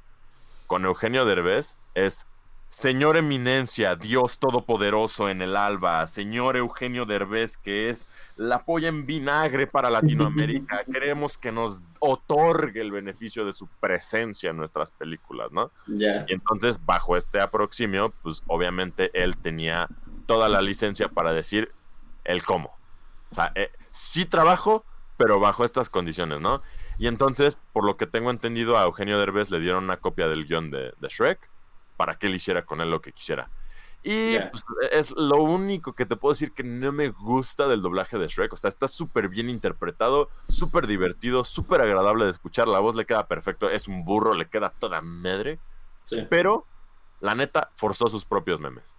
Con Eugenio Derbez es, señor Eminencia, Dios Todopoderoso en el alba, señor Eugenio Derbez, que es la polla en vinagre para Latinoamérica. Queremos que nos otorgue el beneficio de su presencia en nuestras películas, ¿no? Ya. Y entonces, bajo este aproximio, pues obviamente él tenía toda la licencia para decir el cómo. O sea, eh, sí trabajo, pero bajo estas condiciones, ¿no? Y entonces, por lo que tengo entendido, a Eugenio Derbez le dieron una copia del guion de, de Shrek para que él hiciera con él lo que quisiera. Y pues, es lo único que te puedo decir que no me gusta del doblaje de Shrek. O sea, está súper bien interpretado, súper divertido, súper agradable de escuchar. La voz le queda perfecto. Es un burro, le queda toda madre. Sí. Pero, la neta, forzó sus propios memes.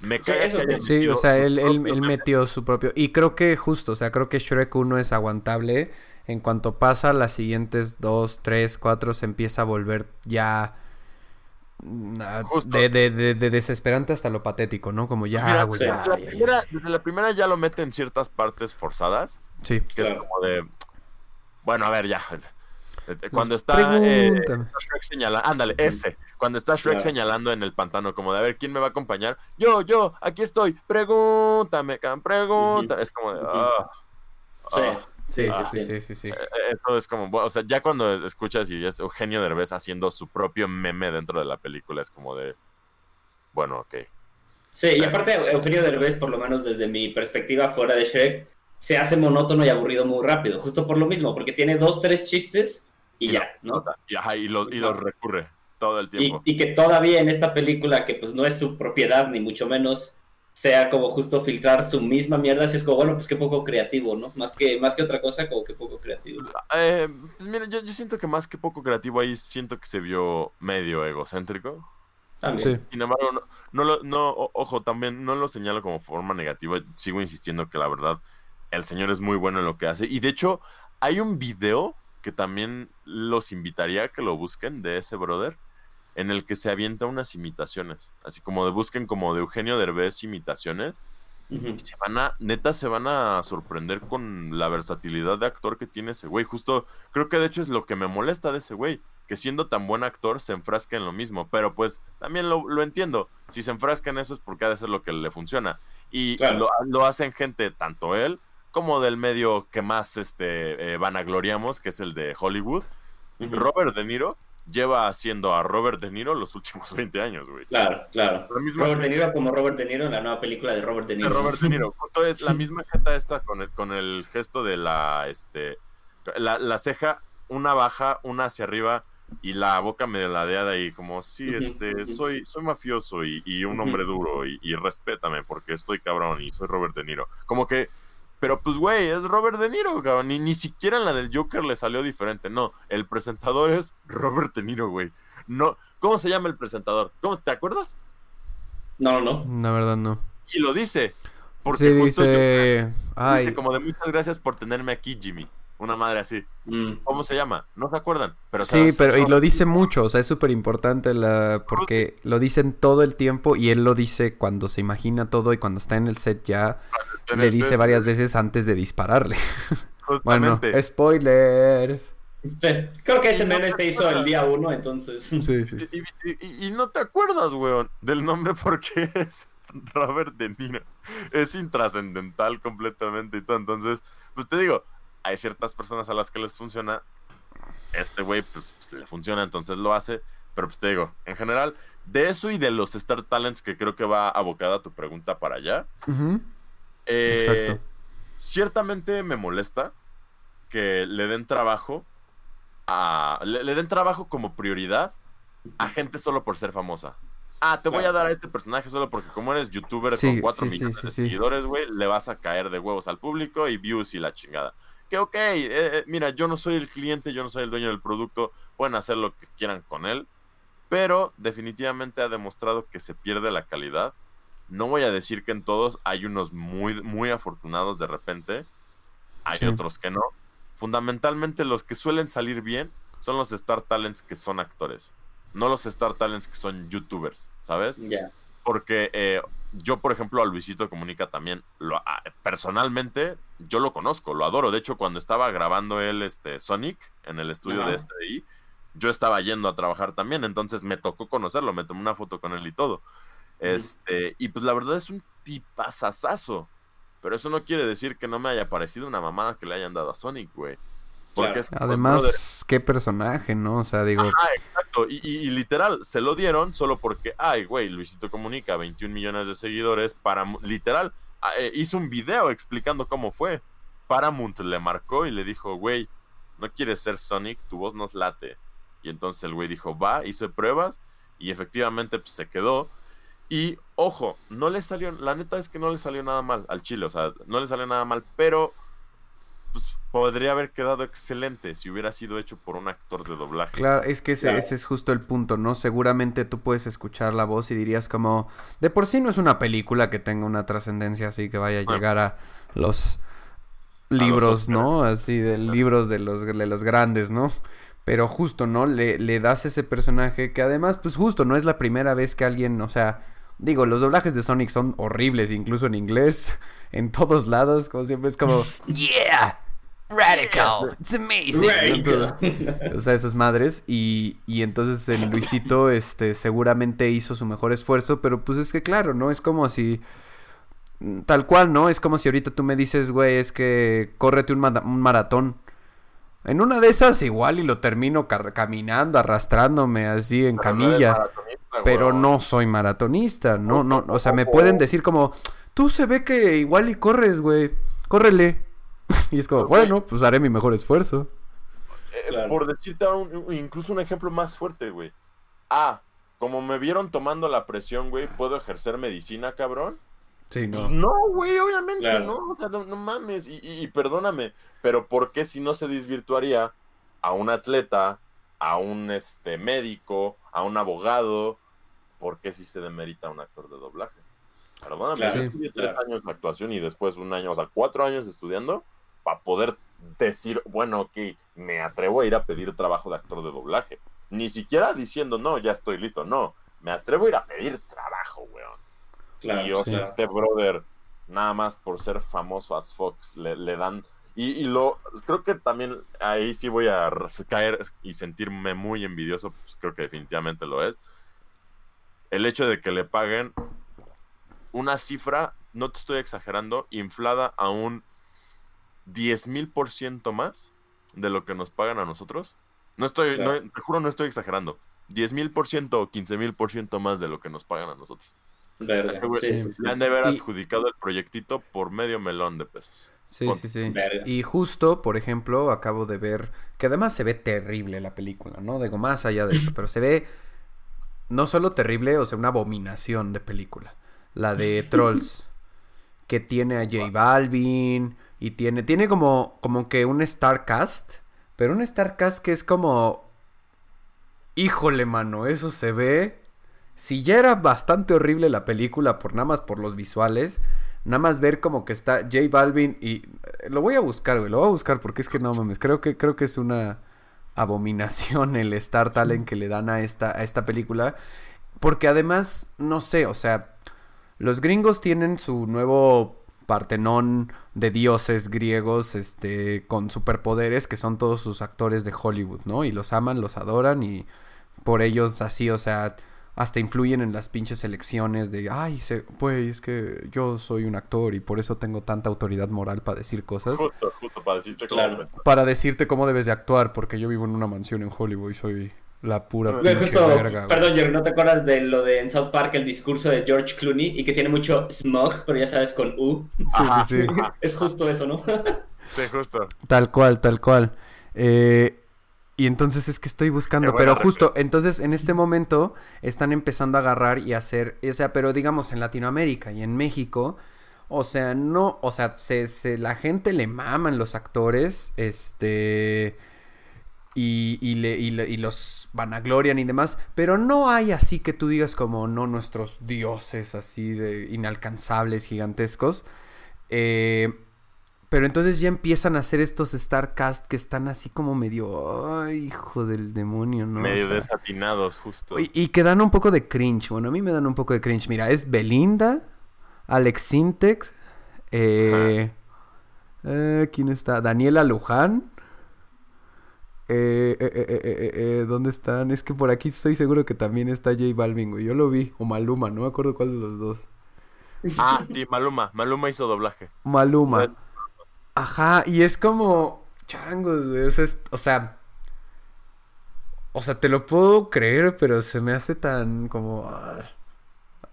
Me eso es bueno. Sí, o sea, él, él- metió su propio... Y creo que justo, o sea, creo que Shrek 1 es aguantable. En cuanto pasa las siguientes 2, 3, 4, se empieza a volver ya... mm, ah. De, de- de- de desesperante hasta lo patético, ¿no? Como ya, Mira, güey, sí. ya, desde, la ya, ya. primera, desde la primera ya lo mete en ciertas partes forzadas. Sí. Que es como de. Bueno, a ver, ya. Cuando está, eh, Pregúntame. está Shrek señalando. Ándale, ese. Cuando está Shrek Claro. señalando en el pantano, como de a ver quién me va a acompañar. Yo, yo, aquí estoy. Pregúntame, can, pregunta. Es como de. Sí. Sí, Sí, sí, sí, sí. sí, sí, sí. Eh, Eso es como, bueno, o sea, ya cuando escuchas y es Eugenio Derbez haciendo su propio meme dentro de la película, es como de, bueno, ok. Sí, y aparte Eugenio Derbez, por lo menos desde mi perspectiva fuera de Shrek, se hace monótono y aburrido muy rápido, justo por lo mismo, porque tiene dos, tres chistes y ya, ¿no? Y, ajá, y, los, y los recurre todo el Y, tiempo. y que todavía en esta película, que pues no es su propiedad, ni mucho menos, sea como justo filtrar su misma mierda, así es como, bueno, pues qué poco creativo, ¿no? Más que, más que otra cosa, como que poco creativo. Eh, pues mira, yo, yo siento que más que poco creativo ahí, siento que se vio medio egocéntrico. También. Sí. Sin embargo, no, no, lo- no, o- ojo, también no lo señalo como forma negativa. Sigo insistiendo que la verdad, el señor es muy bueno en lo que hace. Y de hecho, hay un video que también los invitaría a que lo busquen de ese brother, en el que se avienta unas imitaciones. Así como de busquen como de Eugenio Derbez imitaciones. Y se van a, neta, se van a sorprender con la versatilidad de actor que tiene ese güey. Justo, creo que de hecho es lo que me molesta de ese güey. Que siendo tan buen actor se enfrasca en lo mismo. Pero pues también lo, lo entiendo. Si se enfrasca en eso es porque ha de ser lo que le funciona. Y Claro. lo, lo hacen gente, tanto él como del medio que más este, eh, vanagloriamos, que es el de Hollywood. Robert De Niro lleva haciendo a Robert De Niro los últimos 20 años, güey. Claro, claro. Robert De Niro como Robert De Niro en la nueva película de Robert De Niro. Robert De Niro. Justo es la misma jeta esta con el, con el gesto de la, este, la, la ceja, una baja, una hacia arriba y la boca medio ladeada y como, sí, este, soy, soy mafioso y, y un hombre duro y, y respétame porque estoy cabrón y soy Robert De Niro. Como que, pero pues, güey, es Robert De Niro, cabrón. Ni, ni siquiera en la del Joker le salió diferente. No, el presentador es Robert De Niro, güey. No, ¿cómo se llama el presentador? ¿Cómo, ¿Te acuerdas? No, no. La verdad no. Y lo dice. Porque Sí, justo dice... Dice Ay, como de muchas gracias por tenerme aquí, Jimmy. Una madre así. Mm. ¿Cómo se llama? ¿No se acuerdan? Pero, Sí, pero y lo dice mucho, o sea, es súper importante la, porque lo dicen todo el tiempo y él lo dice cuando se imagina todo y cuando está en el set ya en le dice set, varias veces antes de dispararle. Bueno, Justamente. spoilers. Sí, creo que ese no meme se hizo el día uno, entonces. Sí, sí. sí. Y, y- y- y no te acuerdas, weón, del nombre porque es Robert De Niro. Es intrascendental completamente y todo. Entonces, pues te digo, hay ciertas personas a las que les funciona. Este güey, pues, pues, le funciona, entonces lo hace. Pero pues te digo, en general, de eso y de los Star Talents que creo que va abocada tu pregunta para allá. Eh, Exacto. Ciertamente me molesta que le den trabajo a. Le, le den trabajo como prioridad a gente solo por ser famosa. Ah, te voy a dar a este personaje solo porque como eres youtuber Sí, con 4 sí, sí, millones sí, de sí. seguidores, güey, le vas a caer de huevos al público y views y la chingada. Que ok, eh, mira, yo no soy el cliente, yo no soy el dueño del producto, pueden hacer lo que quieran con él, pero definitivamente ha demostrado que se pierde la calidad. No voy a decir que en todos hay unos muy, muy afortunados de repente, hay Sí. otros que no. Fundamentalmente los que suelen salir bien son los Star Talents que son actores, no los Star Talents que son youtubers, ¿sabes? Ya. Porque eh, yo, por ejemplo, a Luisito Comunica también, lo, a- personalmente, yo lo conozco, lo adoro. De hecho, cuando estaba grabando él este, Sonic en el estudio Ajá. de SDI, yo estaba yendo a trabajar también, entonces me tocó conocerlo, me tomé una foto con él y todo. Este, y pues la verdad es un tipazazazo. Pero eso no quiere decir que no me haya parecido una mamada que le hayan dado a Sonic, güey. Porque Claro. es Además, brother, qué personaje, ¿no? O sea, digo, Ajá, exacto. Y, y- y literal, se lo dieron solo porque, ay, güey, Luisito Comunica, 21 millones de seguidores, para, literal, ah, eh, hizo un video explicando cómo fue. Paramount le marcó y le dijo, güey, ¿no quieres ser Sonic? Tu voz nos late. Y entonces el güey dijo, va, hice pruebas y efectivamente pues, se quedó. Y ojo, no le salió, la neta es que no le salió nada mal al chile, o sea, no le salió nada mal, pero pues podría haber quedado excelente si hubiera sido hecho por un actor de doblaje. Claro, es que ese, Claro. ese es justo el punto, ¿no? Seguramente tú puedes escuchar la voz y dirías como, de por sí no es una película que tenga una trascendencia así que vaya a llegar a los libros. ¿no? Así de libros de los, de los grandes, ¿no? Pero justo, ¿no? Le, le das ese personaje que además, pues justo, no es la primera vez que alguien, o sea, digo, los doblajes de Sonic son horribles, incluso en inglés, en todos lados, como siempre es como, Yeah! Radical! It's amazing! O sea, esas madres. Y, y entonces el Luisito, este, seguramente hizo su mejor esfuerzo, pero pues es que claro, ¿no? Es como si. Tal cual, ¿no? Es como si ahorita tú me dices, güey, es que córrete un, mara- un maratón. En una de esas igual y lo termino caminando, arrastrándome así en Pero camilla. Pero no soy maratonista, no, no, o sea, me pueden decir como, tú se ve que igual y corres, güey, córrele. Y es como, bueno, pues haré mi mejor esfuerzo. Eh, Claro. Por decirte un- incluso un ejemplo más fuerte, güey. Ah, como me vieron tomando la presión, güey, ¿puedo ejercer medicina, cabrón? Sí, Pues no, güey, obviamente Claro. no, o sea, no, no mames, y, y- y perdóname, pero ¿por qué si no se desvirtuaría a un atleta, a un este médico, a un abogado? ¿Por qué si se demerita a un actor de doblaje? Perdóname, Claro, yo Sí. estudié tres claro. años de actuación y después un año, o sea, cuatro años estudiando para poder decir, bueno, ok, me atrevo a ir a pedir trabajo de actor de doblaje. Ni siquiera diciendo, no, ya estoy listo, no, me atrevo a ir a pedir trabajo, weón. Claro, y o sea, este brother, nada más por ser famoso as Fox, le, le dan. Y, y lo creo que también ahí sí voy a caer y sentirme muy envidioso, pues creo que definitivamente lo es. El hecho de que le paguen una cifra, no te estoy exagerando, inflada a un 10 mil por ciento más de lo que nos pagan a nosotros. No estoy, Claro. no, te juro, no estoy exagerando. 10 mil por ciento o 15 mil por ciento más de lo que nos pagan a nosotros. Verga, sí, sí, han de haber Y- adjudicado el proyectito por medio melón de pesos. Sí, Ponte. sí, sí. Verga. Y justo, por ejemplo, acabo de ver que además se ve terrible la película, ¿no? Digo, más allá de eso, pero se ve no solo terrible, o sea, una abominación de película. La de Trolls, que tiene a J Balvin y tiene tiene como como que un star cast, pero un star cast que es como híjole, mano, eso se ve si ya era bastante horrible la película por nada más por los visuales, nada más ver como que está J Balvin y eh, lo voy a buscar, güey, lo voy a buscar porque es que no mames, creo que creo que es una abominación el Star Talent que le dan a esta a esta película, porque además no sé, o sea, los gringos tienen su nuevo Partenón de dioses griegos, este, con superpoderes, que son todos sus actores de Hollywood, ¿no? Y los aman, los adoran y por ellos así, o sea, hasta influyen en las pinches elecciones de, ay, se, pues es que yo soy un actor y por eso tengo tanta autoridad moral para decir cosas. Justo, justo para decirte Claro. cómo- Para decirte cómo debes de actuar, porque yo vivo en una mansión en Hollywood y soy la pura justo, verga. perdón, Jerry, ¿no te acuerdas de lo de en South Park, el discurso de George Clooney y que tiene mucho smog, pero ya sabes, con U? Sí, Ajá. sí, sí. Es justo eso, ¿no? Sí, justo. Tal cual, tal cual. Eh, y entonces es que estoy buscando, pero justo, entonces en este momento están empezando a agarrar y hacer, o sea, pero digamos en Latinoamérica y en México, o sea, no, o sea, se, se- la gente le maman los actores, este, y, y, le- y le- y los vanaglorian y demás, pero no hay así que tú digas como, no, nuestros dioses así de inalcanzables, gigantescos. Eh, pero entonces ya empiezan a hacer estos Starcast que están así como medio. Ay, hijo del demonio, ¿no? O Medio sea, desatinados, justo. y, y que dan un poco de cringe. Bueno, a mí me dan un poco de cringe. Mira, es Belinda, Alex Sintex, eh, eh, ¿quién está? Daniela Luján. Eh, eh, eh, eh, eh, eh, ¿Dónde están? Es que por aquí estoy seguro que también está J Balvin, güey. Yo lo vi. O Maluma, no me acuerdo cuál de los dos. Ah, sí, Maluma. Maluma hizo doblaje. Maluma. Ajá, y es como changos, güey. O sea, es- o sea, o sea, te lo puedo creer, pero se me hace tan como.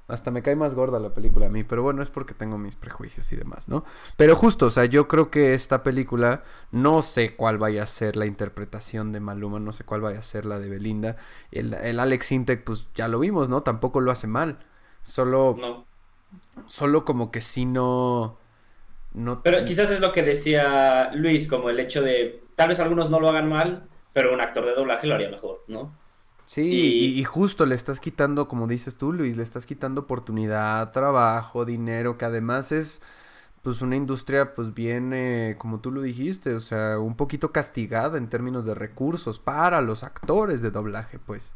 Hasta me cae más gorda la película a mí, pero bueno, es porque tengo mis prejuicios y demás, ¿no? Pero justo, o sea, yo creo que esta película, no sé cuál vaya a ser la interpretación de Maluma, no sé cuál vaya a ser la de Belinda. El, el Alex Intec, pues ya lo vimos, ¿no? Tampoco lo hace mal. Solo, No. solo como que si no... no Pero quizás es lo que decía Luis, como el hecho de, tal vez algunos no lo hagan mal, pero un actor de doblaje lo haría mejor, ¿no? Sí, Y- justo le estás quitando, como dices tú, Luis, le estás quitando oportunidad, trabajo, dinero, que además es pues una industria pues bien, eh, como tú lo dijiste, o sea, un poquito castigada en términos de recursos para los actores de doblaje, pues.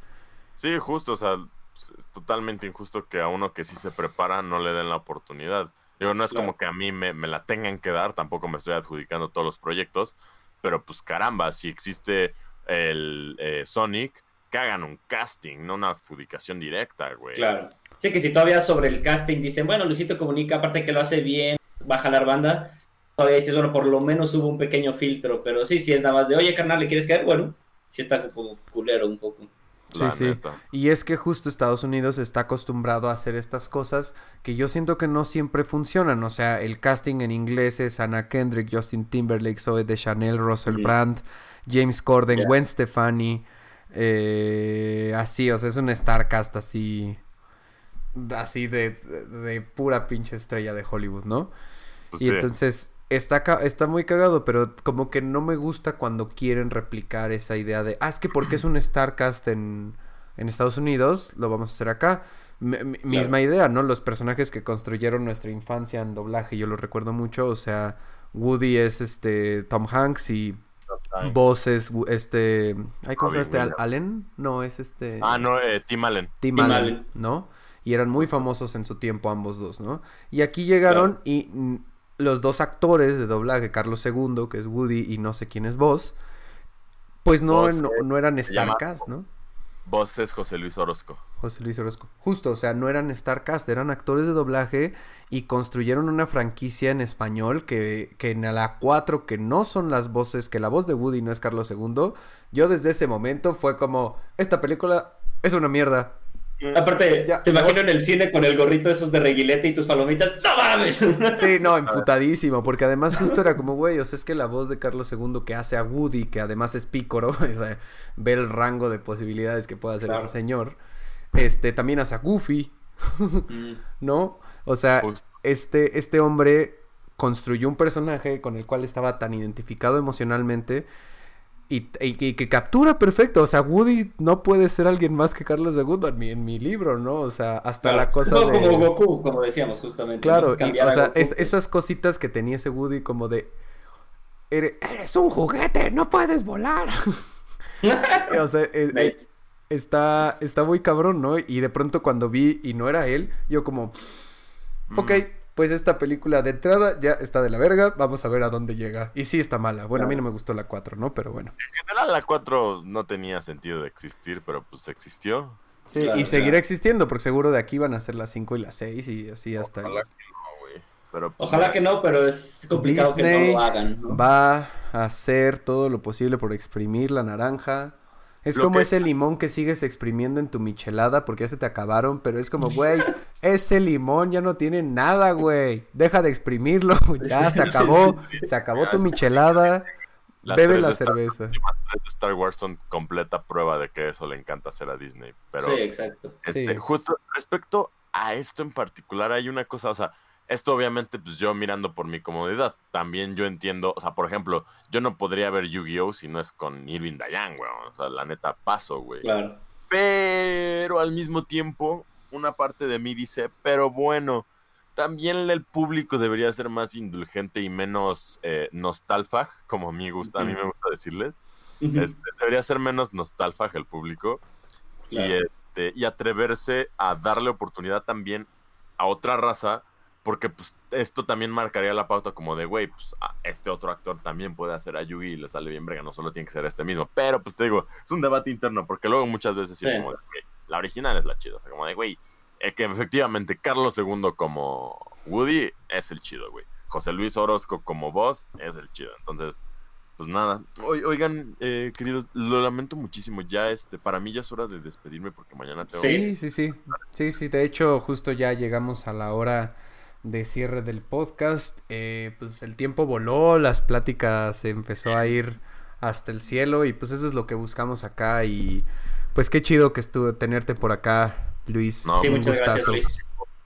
Sí, justo, o sea, pues, es totalmente injusto que a uno que sí se prepara no le den la oportunidad. Digo, no es Claro. como que a mí me, me la tengan que dar, tampoco me estoy adjudicando todos los proyectos, pero pues caramba, si existe el eh, Sonic, que hagan un casting, no una adjudicación directa, güey. Claro. Sí, que si todavía sobre el casting dicen, bueno, Luisito Comunica, aparte que lo hace bien, va a jalar banda, todavía dices, bueno, por lo menos hubo un pequeño filtro, pero sí, sí es nada más de, oye, carnal, ¿le quieres caer? Bueno, sí está como culero un poco. La Sí, sí. neta. Y es que justo Estados Unidos está acostumbrado a hacer estas cosas que yo siento que no siempre funcionan. O sea, el casting en inglés es Anna Kendrick, Justin Timberlake, Zoe de Chanel, Russell Ujú. Brand, James Corden, Ya. Gwen Stefani. Eh, así, o sea, es un Starcast así. Así de, de pura pinche estrella de Hollywood, ¿no? Pues Y sí. entonces está, está muy cagado, pero como que no me gusta cuando quieren replicar esa idea de, ah, es que porque es un Starcast en, en Estados Unidos, lo vamos a hacer acá. M- Misma idea, ¿no? Los personajes que construyeron nuestra infancia en doblaje, yo lo recuerdo mucho, o sea, Woody es este Tom Hanks y Buzz es este, ay, ¿cómo se llama Robin este? Williams. Allen? No, es este Ah, no, eh, Tim Allen. Tim, Tim Allen, Allen. ¿no? Y eran muy famosos en su tiempo ambos dos, ¿no? Y aquí llegaron y mm, los dos actores de doblaje, Carlos II, que es Woody, y no sé quién es vos, pues no, eh, no eran Starcast, ¿no? Vos es José Luis Orozco. José Luis Orozco. Justo, o sea, no eran Starcast, eran actores de doblaje y construyeron una franquicia en español que, que en la 4, que no son las voces, que la voz de Woody no es Carlos II, yo desde ese momento fue como, esta película es una mierda. Aparte, Ya, te imagino en el cine con el gorrito esos de reguilete y tus palomitas, ¡no mames! Sí, no, imputadísimo, porque además justo era como, güey, o sea, es que la voz de Carlos II que hace a Woody, que además es pícoro, o sea, ve el rango de posibilidades que puede hacer Claro. ese señor, este, también hace a Goofy, Mm, ¿no? O sea, este, este hombre construyó un personaje con el cual estaba tan identificado emocionalmente y, y- y que captura perfecto. O sea, Woody no puede ser alguien más que Carlos II en mi, en mi libro, ¿no? O sea, hasta claro. la cosa No, de... como Goku, como decíamos justamente. Claro, ¿no? y, Cambiar o sea, Goku, es- esas cositas que tenía ese Woody como de... "Eres, eres un juguete, no puedes volar. o sea, es- es- Nice. está, está muy cabrón, ¿no? Y de pronto cuando vi y no era él, yo como, ok, Mm. Pues esta película de entrada ya está de la verga, vamos a ver a dónde llega. Y sí está mala. Bueno, a mí no me gustó la 4, ¿no? Pero bueno. En general la 4 no tenía sentido de existir, pero pues existió. Sí, Claro, y seguirá claro. existiendo, porque seguro de aquí van a ser las 5 y las 6 y así hasta... Ojalá que no, güey. Pero pues, Ojalá que no, pero es complicado que no lo hagan. ¿no? Va a hacer todo lo posible por exprimir la naranja. Es Lo como que- ese limón que sigues exprimiendo en tu michelada porque ya se te acabaron, pero es como, güey, ese limón ya no tiene nada, güey. Deja de exprimirlo, ya sí, se acabó, sí, sí. se acabó tu michelada, las bebe la Star- cerveza. Las tres de Star Wars son completa prueba de que eso le encanta hacer a Disney. Pero Sí, exacto. este, Sí. justo respecto a esto en particular, hay una cosa, o sea, esto obviamente, pues yo mirando por mi comodidad, también yo entiendo, o sea, por ejemplo, yo no podría ver Yu-Gi-Oh! si no es con Irving Dayan, güey. O sea, la neta paso, güey. Claro. Pero al mismo tiempo, una parte de mí dice, pero bueno, también el público debería ser más indulgente y menos eh, nostalfag, como a mí, gusta, a mí me gusta decirles. Este, debería ser menos nostalfag el público y, este, y atreverse a darle oportunidad también a otra raza, porque pues esto también marcaría la pauta como de, güey, pues a este otro actor también puede hacer a Yugi y le sale bien brega, no solo tiene que ser este mismo. Pero pues te digo, es un debate interno, porque luego muchas veces sí es como de, güey, la original es la chida, o sea, como de, güey, eh, que efectivamente Carlos II como Woody es el chido, güey. José Luis Orozco como voz es el chido. Entonces, pues nada. oigan, eh, queridos, lo lamento muchísimo. Ya este, para mí ya es hora de despedirme porque mañana tengo. Sí, sí, sí. Sí, sí. De hecho, justo ya llegamos a la hora de cierre del podcast. Eh, pues el tiempo voló, las pláticas se empezó a ir hasta el cielo y pues eso es lo que buscamos acá y pues qué chido que estuvo tenerte por acá, Luis. sí, muchas gracias, Luis.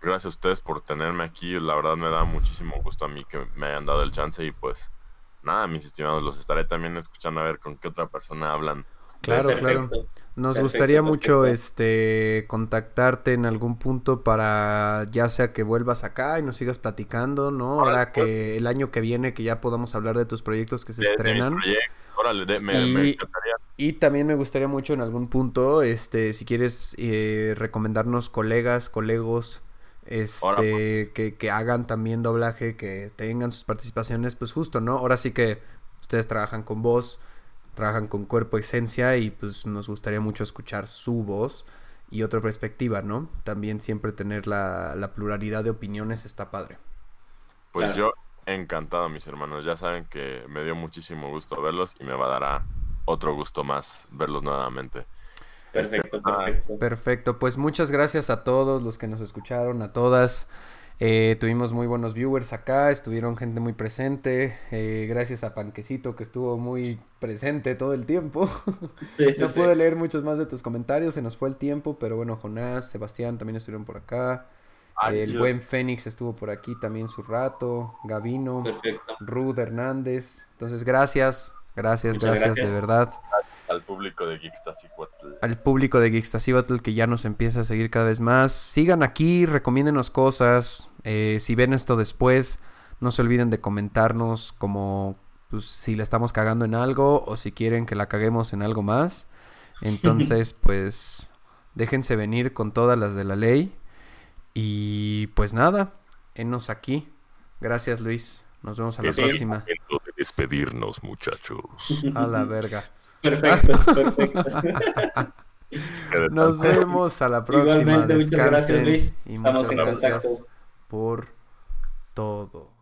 Gracias a ustedes por tenerme aquí. La verdad me da muchísimo gusto a mí que me hayan dado el chance y pues nada, mis estimados, los estaré también escuchando a ver con qué otra persona hablan. Claro, claro. Nos gustaría mucho este contactarte en algún punto para ya sea que vuelvas acá y nos sigas platicando, ¿no? Ahora que pues. el año que viene que ya podamos hablar de tus proyectos que se estrenan. Órale, me, y, también me gustaría mucho en algún punto, este, si quieres eh, recomendarnos colegas, colegos, este, que, que, hagan también doblaje, que tengan sus participaciones, pues justo, ¿no? Ahora sí que ustedes trabajan con voz, trabajan con cuerpo, esencia y pues nos gustaría mucho escuchar su voz y otra perspectiva, ¿no? También siempre tener la, la pluralidad de opiniones está padre. Pues yo encantado, mis hermanos. Ya saben que me dio muchísimo gusto verlos y me va a dar otro gusto más verlos nuevamente. Perfecto, perfecto. Perfecto, pues muchas gracias a todos los que nos escucharon, a todas. Eh, tuvimos muy buenos viewers acá, estuvieron gente muy presente. Eh, gracias a Panquecito que estuvo muy presente todo el tiempo. no pude leer muchos más de tus comentarios, se nos fue el tiempo, pero bueno, Jonás, Sebastián también estuvieron por acá. el buen Fénix estuvo por aquí también su rato. Gavino, Ruth Hernández. Entonces, gracias, gracias, gracias, de verdad. Al público de Geekstasihuatl. Al público de Geekstasihuatl que ya nos empieza a seguir cada vez más. Sigan aquí, recomiéndenos cosas. Eh, si ven esto después, no se olviden de comentarnos como pues, si la estamos cagando en algo o si quieren que la caguemos en algo más. Entonces, pues, déjense venir con todas las de la ley. Y pues nada, enos aquí. Gracias, Luis. Nos vemos a la próxima. de despedirnos, muchachos. A la verga. Perfecto, perfecto. Nos vemos a la próxima. Igualmente, muchas gracias, Luis. Y Estamos en contacto. por todo.